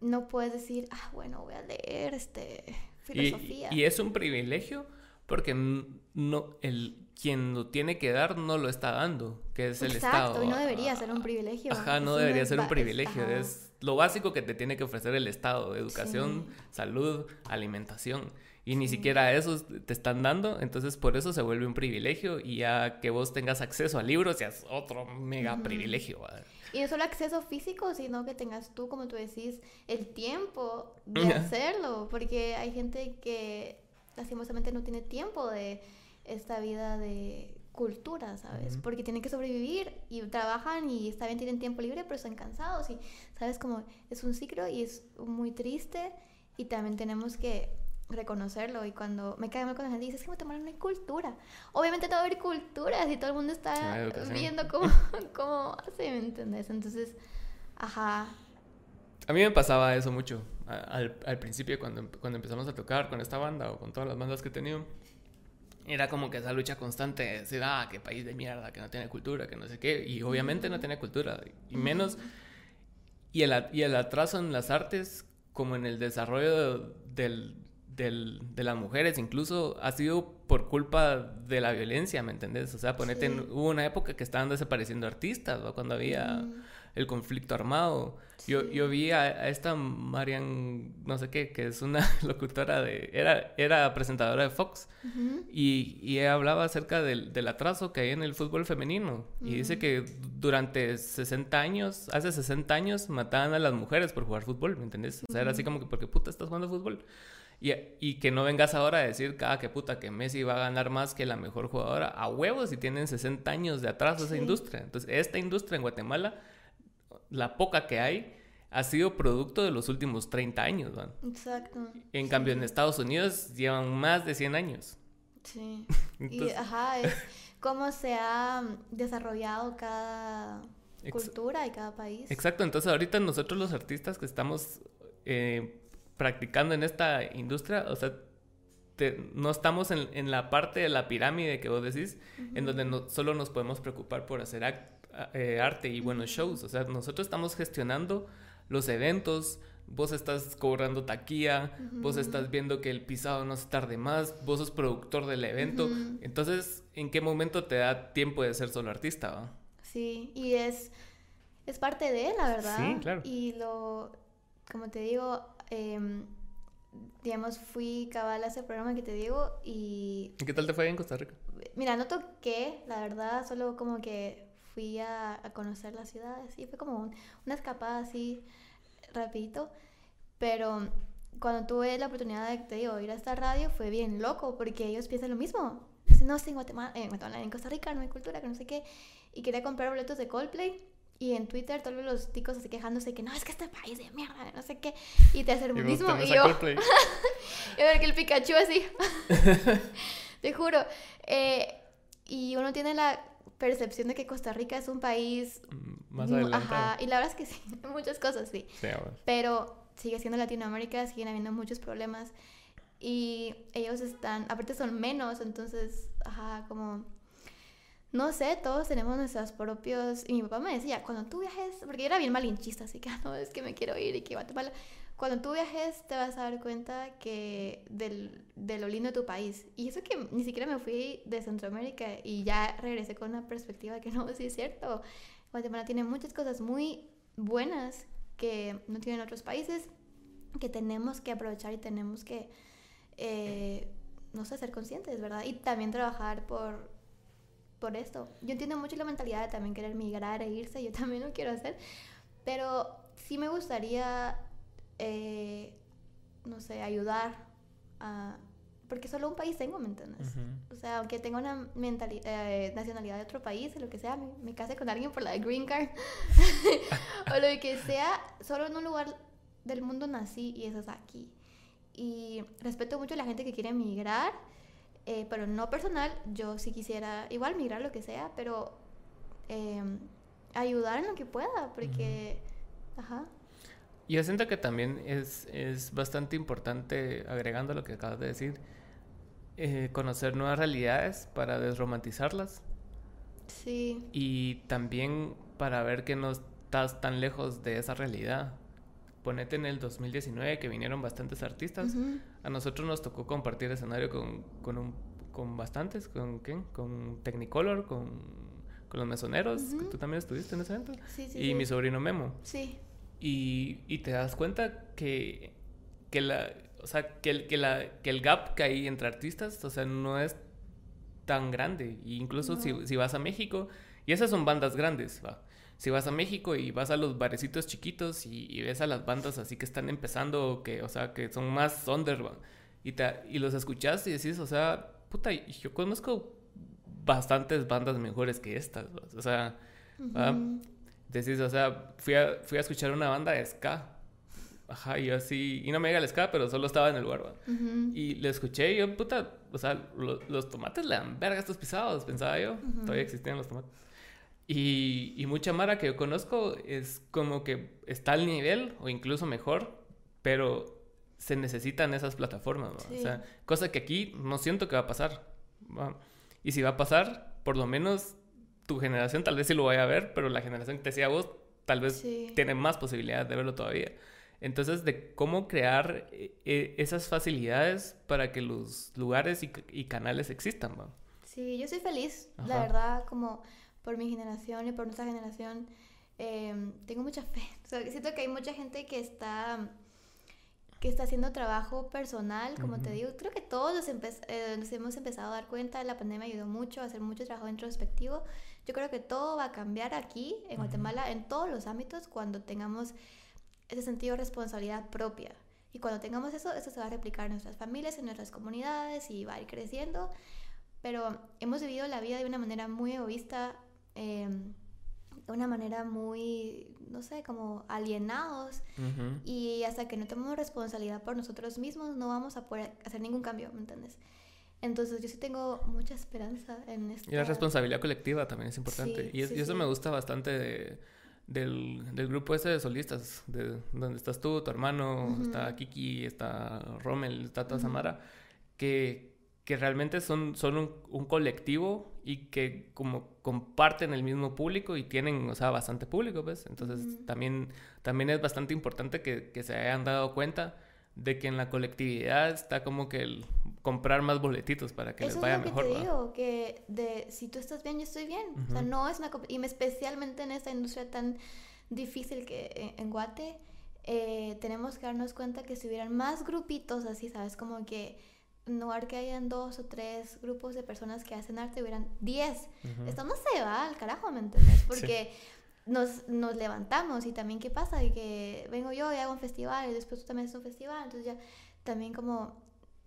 no puedes decir, ah, bueno, voy a leer este, Y, filosofía. y es un privilegio porque no, el, quien lo tiene que dar no lo está dando, que es el Exacto, Estado. y no debería ser un privilegio. Ajá, no debería ser un privilegio. ajá. Es lo básico que te tiene que ofrecer el Estado: educación, salud, alimentación. Y ni Sí. siquiera eso te están dando, entonces por eso se vuelve un privilegio. Y ya que vos tengas acceso a libros, ya es otro mega privilegio. Y no solo acceso físico, sino que tengas tú, como tú decís, el tiempo de hacerlo. Porque hay gente que lastimosamente no tiene tiempo de esta vida de cultura, ¿sabes? Ujú. Porque tienen que sobrevivir y trabajan y está bien, tienen tiempo libre, pero están cansados. Y, ¿sabes? Como es un ciclo y es muy triste y también tenemos que reconocerlo y cuando me cae mal cuando la gente dice es que Guatemala no hay cultura obviamente no va a haber cultura si todo el mundo está viendo cómo, cómo hace, ¿me entendés? Entonces, ajá, A mí me pasaba eso mucho al, al principio cuando, cuando empezamos a tocar con esta banda o con todas las bandas que he tenido. Era como que esa lucha constante de decir, ah, qué país de mierda, que no tiene cultura, que no sé qué. Y obviamente no tiene cultura. Y menos... Y el, y el atraso en las artes, como en el desarrollo del, del- de las mujeres, incluso ha sido por culpa de la violencia, ¿me entendés? O sea, ponete, en- hubo una época que estaban desapareciendo artistas, ¿no? Cuando había Mm, el conflicto armado. Yo, Sí. yo vi a, a esta Marian, no sé qué, que es una locutora de... Era, era presentadora de Fox. ujú, Y, y ella hablaba acerca del, del atraso que hay en el fútbol femenino. Y dice que durante 60 años, hace 60 años, mataban a las mujeres por jugar fútbol, ¿me entiendes? O sea, era así como que, ¿por qué puta estás jugando fútbol? Y, y que no vengas ahora a decir, ah, que puta, que Messi va a ganar más que la mejor jugadora. A huevos y tienen 60 años de atraso esa Sí. industria. Entonces, esta industria en Guatemala, la poca que hay, ha sido producto de los últimos 30 años, ¿van? Exacto. En sí, cambio, en Estados Unidos llevan más de 100 años. Sí. Y, ajá, es cómo se ha desarrollado cada Ex- cultura y cada país. Exacto, entonces ahorita nosotros los artistas que estamos eh, practicando en esta industria, o sea, te- no estamos en, en la parte de la pirámide que vos decís, en donde no, solo nos podemos preocupar por hacer ac- a- eh, arte y buenos shows, o sea, nosotros estamos gestionando los eventos, vos estás cobrando taquilla, vos estás viendo que el pisado no se tarde más, vos sos productor del evento, entonces, ¿en qué momento te da tiempo de ser solo artista? va? Sí, y es, es parte de, la verdad. Sí, claro. Y lo, como te digo, em, digamos, fui cabal a ese programa que te digo y ¿Y qué tal te fue en Costa Rica? Mira, no toqué, la verdad, solo como que fui a, a conocer la ciudad, así, fue como un- una escapada así. rapidito, pero cuando tuve la oportunidad de, te digo, ir a esta radio fue bien loco porque ellos piensan lo mismo. No, sí, en Guatemala, en, Guatemala, en Costa Rica no hay cultura, que no sé qué. Y quería comprar boletos de Coldplay. Y en Twitter todos los ticos así quejándose que no, es que este país de mierda, no sé qué. Y te hacen lo mismo. Y yo, yo ver que el Pikachu así. te juro. Eh, y uno tiene la percepción de que Costa Rica es un país mm, más adelantado. Ajá, y la verdad es que sí, muchas cosas sí. sí Pero sigue siendo Latinoamérica, siguen habiendo muchos problemas y ellos están, aparte son menos, entonces, ajá, como, no sé, todos tenemos nuestros propios, y mi papá me decía, cuando tú viajes, porque yo era bien malinchista, así que, no, es que me quiero ir y que Guatemala, cuando tú viajes te vas a dar cuenta que del, de lo lindo de tu país. Y eso que ni siquiera me fui de Centroamérica y ya regresé con una perspectiva que no, sí es cierto. Guatemala tiene muchas cosas muy buenas que no tienen otros países, que tenemos que aprovechar y tenemos que, eh, no sé, ser conscientes, ¿verdad? Y también trabajar por, por esto. Yo entiendo mucho la mentalidad de también querer migrar e irse, yo también lo quiero hacer, pero sí me gustaría, eh, no sé, ayudar a... Porque solo un país tengo, ¿me entiendes? O sea, aunque tenga una eh, nacionalidad de otro país, o lo que sea, me, me case con alguien por la green card, o lo que sea, solo en un lugar del mundo nací y eso es aquí. Y respeto mucho a la gente que quiere emigrar, eh, pero no personal, yo sí quisiera igual migrar lo que sea, pero em, ayudar en lo que pueda, porque... Ajá. Yo siento que también es, es bastante importante, agregando lo que acabas de decir, eh, conocer nuevas realidades para desromantizarlas. Sí. Y también para ver que no estás tan lejos de esa realidad. Ponete en el 2019 que vinieron bastantes artistas. A nosotros nos tocó compartir escenario con, con, un, con bastantes, con ¿qué? Con Technicolor, con, con los mesoneros, que tú también estuviste en ese evento. Sí, sí, y mi sobrino Memo. Sí. Y, y te das cuenta que, que la, o sea, que el, que, la, que el gap que hay entre artistas, o sea, no es tan grande. Y incluso si, si, vas a México, y esas son bandas grandes, va. Si vas a México y vas a los barecitos chiquitos y, ves a las bandas así que están empezando, que, o sea, que son más under, y, te, y los escuchas y decís, o sea, puta, yo conozco bastantes bandas mejores que estas, o sea, decís, o sea, fui a, fui a escuchar una banda de ska. Ajá, y así, y no me llega el ska, pero solo estaba en el lugar, Y le escuché y yo, puta, o sea, los tomates le dan verga estos pisados, pensaba yo. Todavía existían los tomates. Y, y, mucha Mara que yo conozco es como que está al nivel o incluso mejor, pero se necesitan esas plataformas, O sea, cosa que aquí no siento que va a pasar. Y si va a pasar, por lo menos tu generación tal vez sí lo vaya a ver, pero la generación que te decía vos tal vez tiene más posibilidades de verlo todavía. Entonces, de cómo crear eh, eh, esas facilidades para que los lugares y, canales existan, ¿no? Sí, yo soy feliz, la verdad, como por mi generación y por nuestra generación. Em, tengo mucha fe. siento que hay mucha gente que está que está haciendo trabajo personal, como te digo, creo que todos nos, eh, nos, hemos empezado a dar cuenta, la pandemia ayudó mucho a hacer mucho trabajo introspectivo. Yo creo que todo va a cambiar aquí, en Guatemala, en todos los ámbitos, cuando tengamos ese sentido de responsabilidad propia. Y cuando tengamos eso, eso se va a replicar en nuestras familias, en nuestras comunidades y va a ir creciendo. Pero hemos vivido la vida de una manera muy egoísta, em, de una manera muy, no sé, como alienados. Y hasta que no tomemos responsabilidad por nosotros mismos, no vamos a poder hacer ningún cambio, ¿me entiendes? Entonces yo sí tengo mucha esperanza en esto. Y la responsabilidad colectiva también es importante. y, eso me gusta bastante del, del, grupo ese de solistas, de donde estás tú, tu hermano, está Kiki, está Rommel, está toda Samara, que, que realmente son, son un, colectivo y que como comparten el mismo público y tienen, o sea, bastante público, pues. Entonces también, también es bastante importante que, que, se hayan dado cuenta de que en la colectividad está como que el comprar más boletitos para que les vaya es lo mejor. Que te digo, que de si tú estás bien, yo estoy bien. O sea, no es una... Y especialmente en esta industria tan difícil que en, Guate, eh, tenemos que darnos cuenta que si hubieran más grupitos así, ¿sabes? Como que no que hayan dos o tres grupos de personas que hacen arte, hubieran diez. Esto no se va al carajo, ¿me entiendes? Porque nos, nos levantamos y también qué pasa, que vengo yo y hago un festival y después tú también haces un festival, entonces ya también como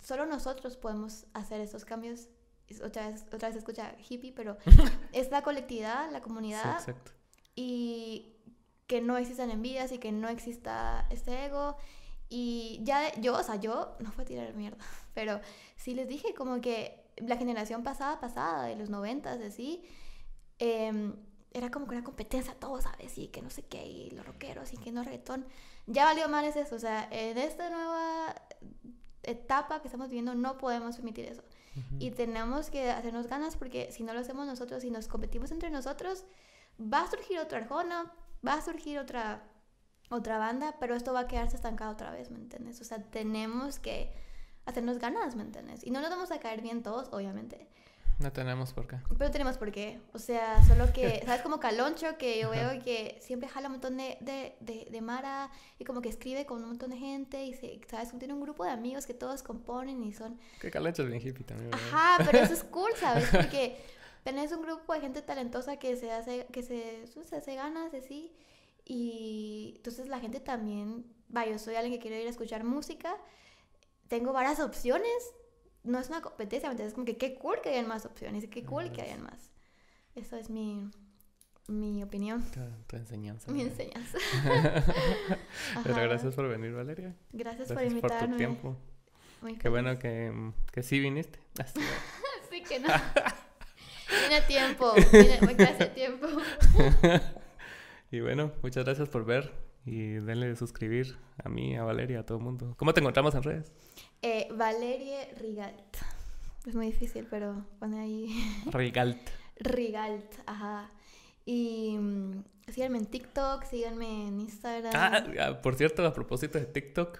solo nosotros podemos hacer esos cambios. Otra vez, otra vez escucha hippie, pero es la colectividad, la Sí, comunidad exacto. y que no existan envidias y que no exista este ego. Y ya yo, o sea, yo no fue a tirar mierda, pero sí les dije como que la generación pasada, pasada, de los noventas, así, em, era como que una competencia todo, ¿sabes? Y que no sé qué, y los rockeros y que no reggaetón. Ya valió mal es eso, o sea, en esta nueva etapa que estamos viviendo no podemos permitir eso. Y tenemos que hacernos ganas porque si no lo hacemos nosotros y nos competimos entre nosotros, va a surgir otra Arjona, va a surgir otra, otra banda, pero esto va a quedarse estancado otra vez, ¿me entiendes? O sea, tenemos que hacernos ganas, ¿me entiendes? Y no nos vamos a caer bien todos, obviamente, No tenemos por qué. pero tenemos por qué. O sea, solo que, ¿sabes? Como Caloncho, que yo veo que siempre jala un montón de, de, de, de Mara y como que escribe con un montón de gente y, se, ¿sabes? Tiene un grupo de amigos que todos componen y son Que Calancho es bien hippie también. ¿verdad? Ajá, pero eso es cool, ¿sabes? Porque tenés un grupo de gente talentosa que se hace, que se, se hace ganas, así. Y entonces la gente también, va, yo soy alguien que quiere ir a escuchar música, tengo varias opciones, no es una competencia, ¿me entiendes? Es como que qué cool que hayan más opciones, qué cool que hayan más. Eso es mi, mi opinión, Tu, tu enseñanza. mi enseñanza. Pero gracias por venir, Valeria. Gracias, por Gracias por, tu invitarme. tiempo. Muy Qué bueno que, que sí viniste. Así. Sí que no. Vine a tiempo, vine, me quedé tiempo. y bueno, muchas gracias por ver. Y denle suscribir a mí, a Valeria, a todo el mundo. ¿Cómo te encontramos en redes? Eh, Valerie Rigalt. Es muy difícil, pero pone ahí Rigalt. Rigalt, ajá. Y mm, síganme en TikTok, síganme en Instagram. Ah, ah, por cierto, a propósito de TikTok,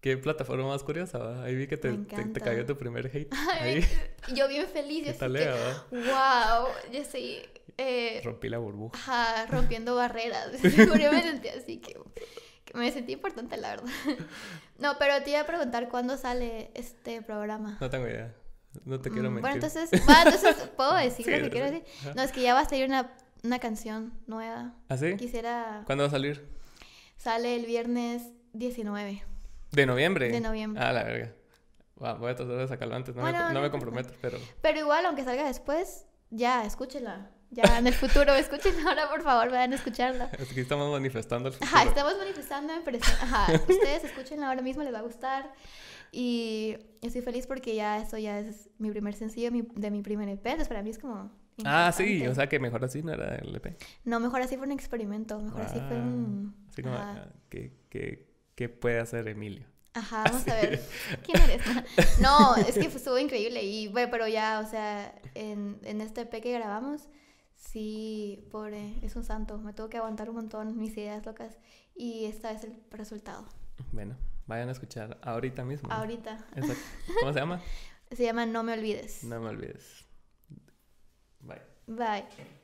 qué plataforma más curiosa. Ahí vi que te, te, cayó tu primer hate. Ahí, yo bien feliz, ¿qué yo así que, wow, yo estoy eh, Rompí la burbuja. ajá, rompiendo barreras. sentí así que me sentí importante, la verdad. No, pero te iba a preguntar cuándo sale este programa. No tengo idea. No te quiero Mm, mentir. Bueno, entonces, va, entonces puedo decir Sí, lo que quiero decir. No, es que ya va a salir una, una canción nueva. ¿Ah, sí? Quisiera. ¿Cuándo va a salir? Sale el viernes 19. ¿De noviembre? De noviembre. Ah, la verga. Wow, voy a tratar de sacarlo antes. No, Bueno, me, no no me comprometo, pero... Pero igual, aunque salga después, ya, escúchenla. Ya en el futuro, escúchenla ahora, por favor, vayan a escucharla. Aquí estamos manifestando el futuro. Ajá, estamos manifestando en. Ajá, ustedes escúchenla ahora mismo, les va a gustar. Y estoy feliz porque ya eso ya es mi primer sencillo mi- de mi primer EP. Entonces, para mí es como. Ah, sí, o sea que mejor así no era el EP. No, mejor así fue un experimento. Mejor así fue un. Ah, Así como, ah, ¿qué, qué, qué puede hacer Emilio? Ajá, vamos a ver. ¿Quién eres? No, es que estuvo increíble. Y bueno, pero ya, o sea, en, en este EP que grabamos, sí, pobre, es un santo. Me tuvo que aguantar un montón mis ideas locas. Y esta es el resultado. Bueno, vayan a escuchar ahorita mismo. Ahorita. Exacto. ¿Cómo se llama? Se llama No me olvides. No me olvides. Bye. Bye.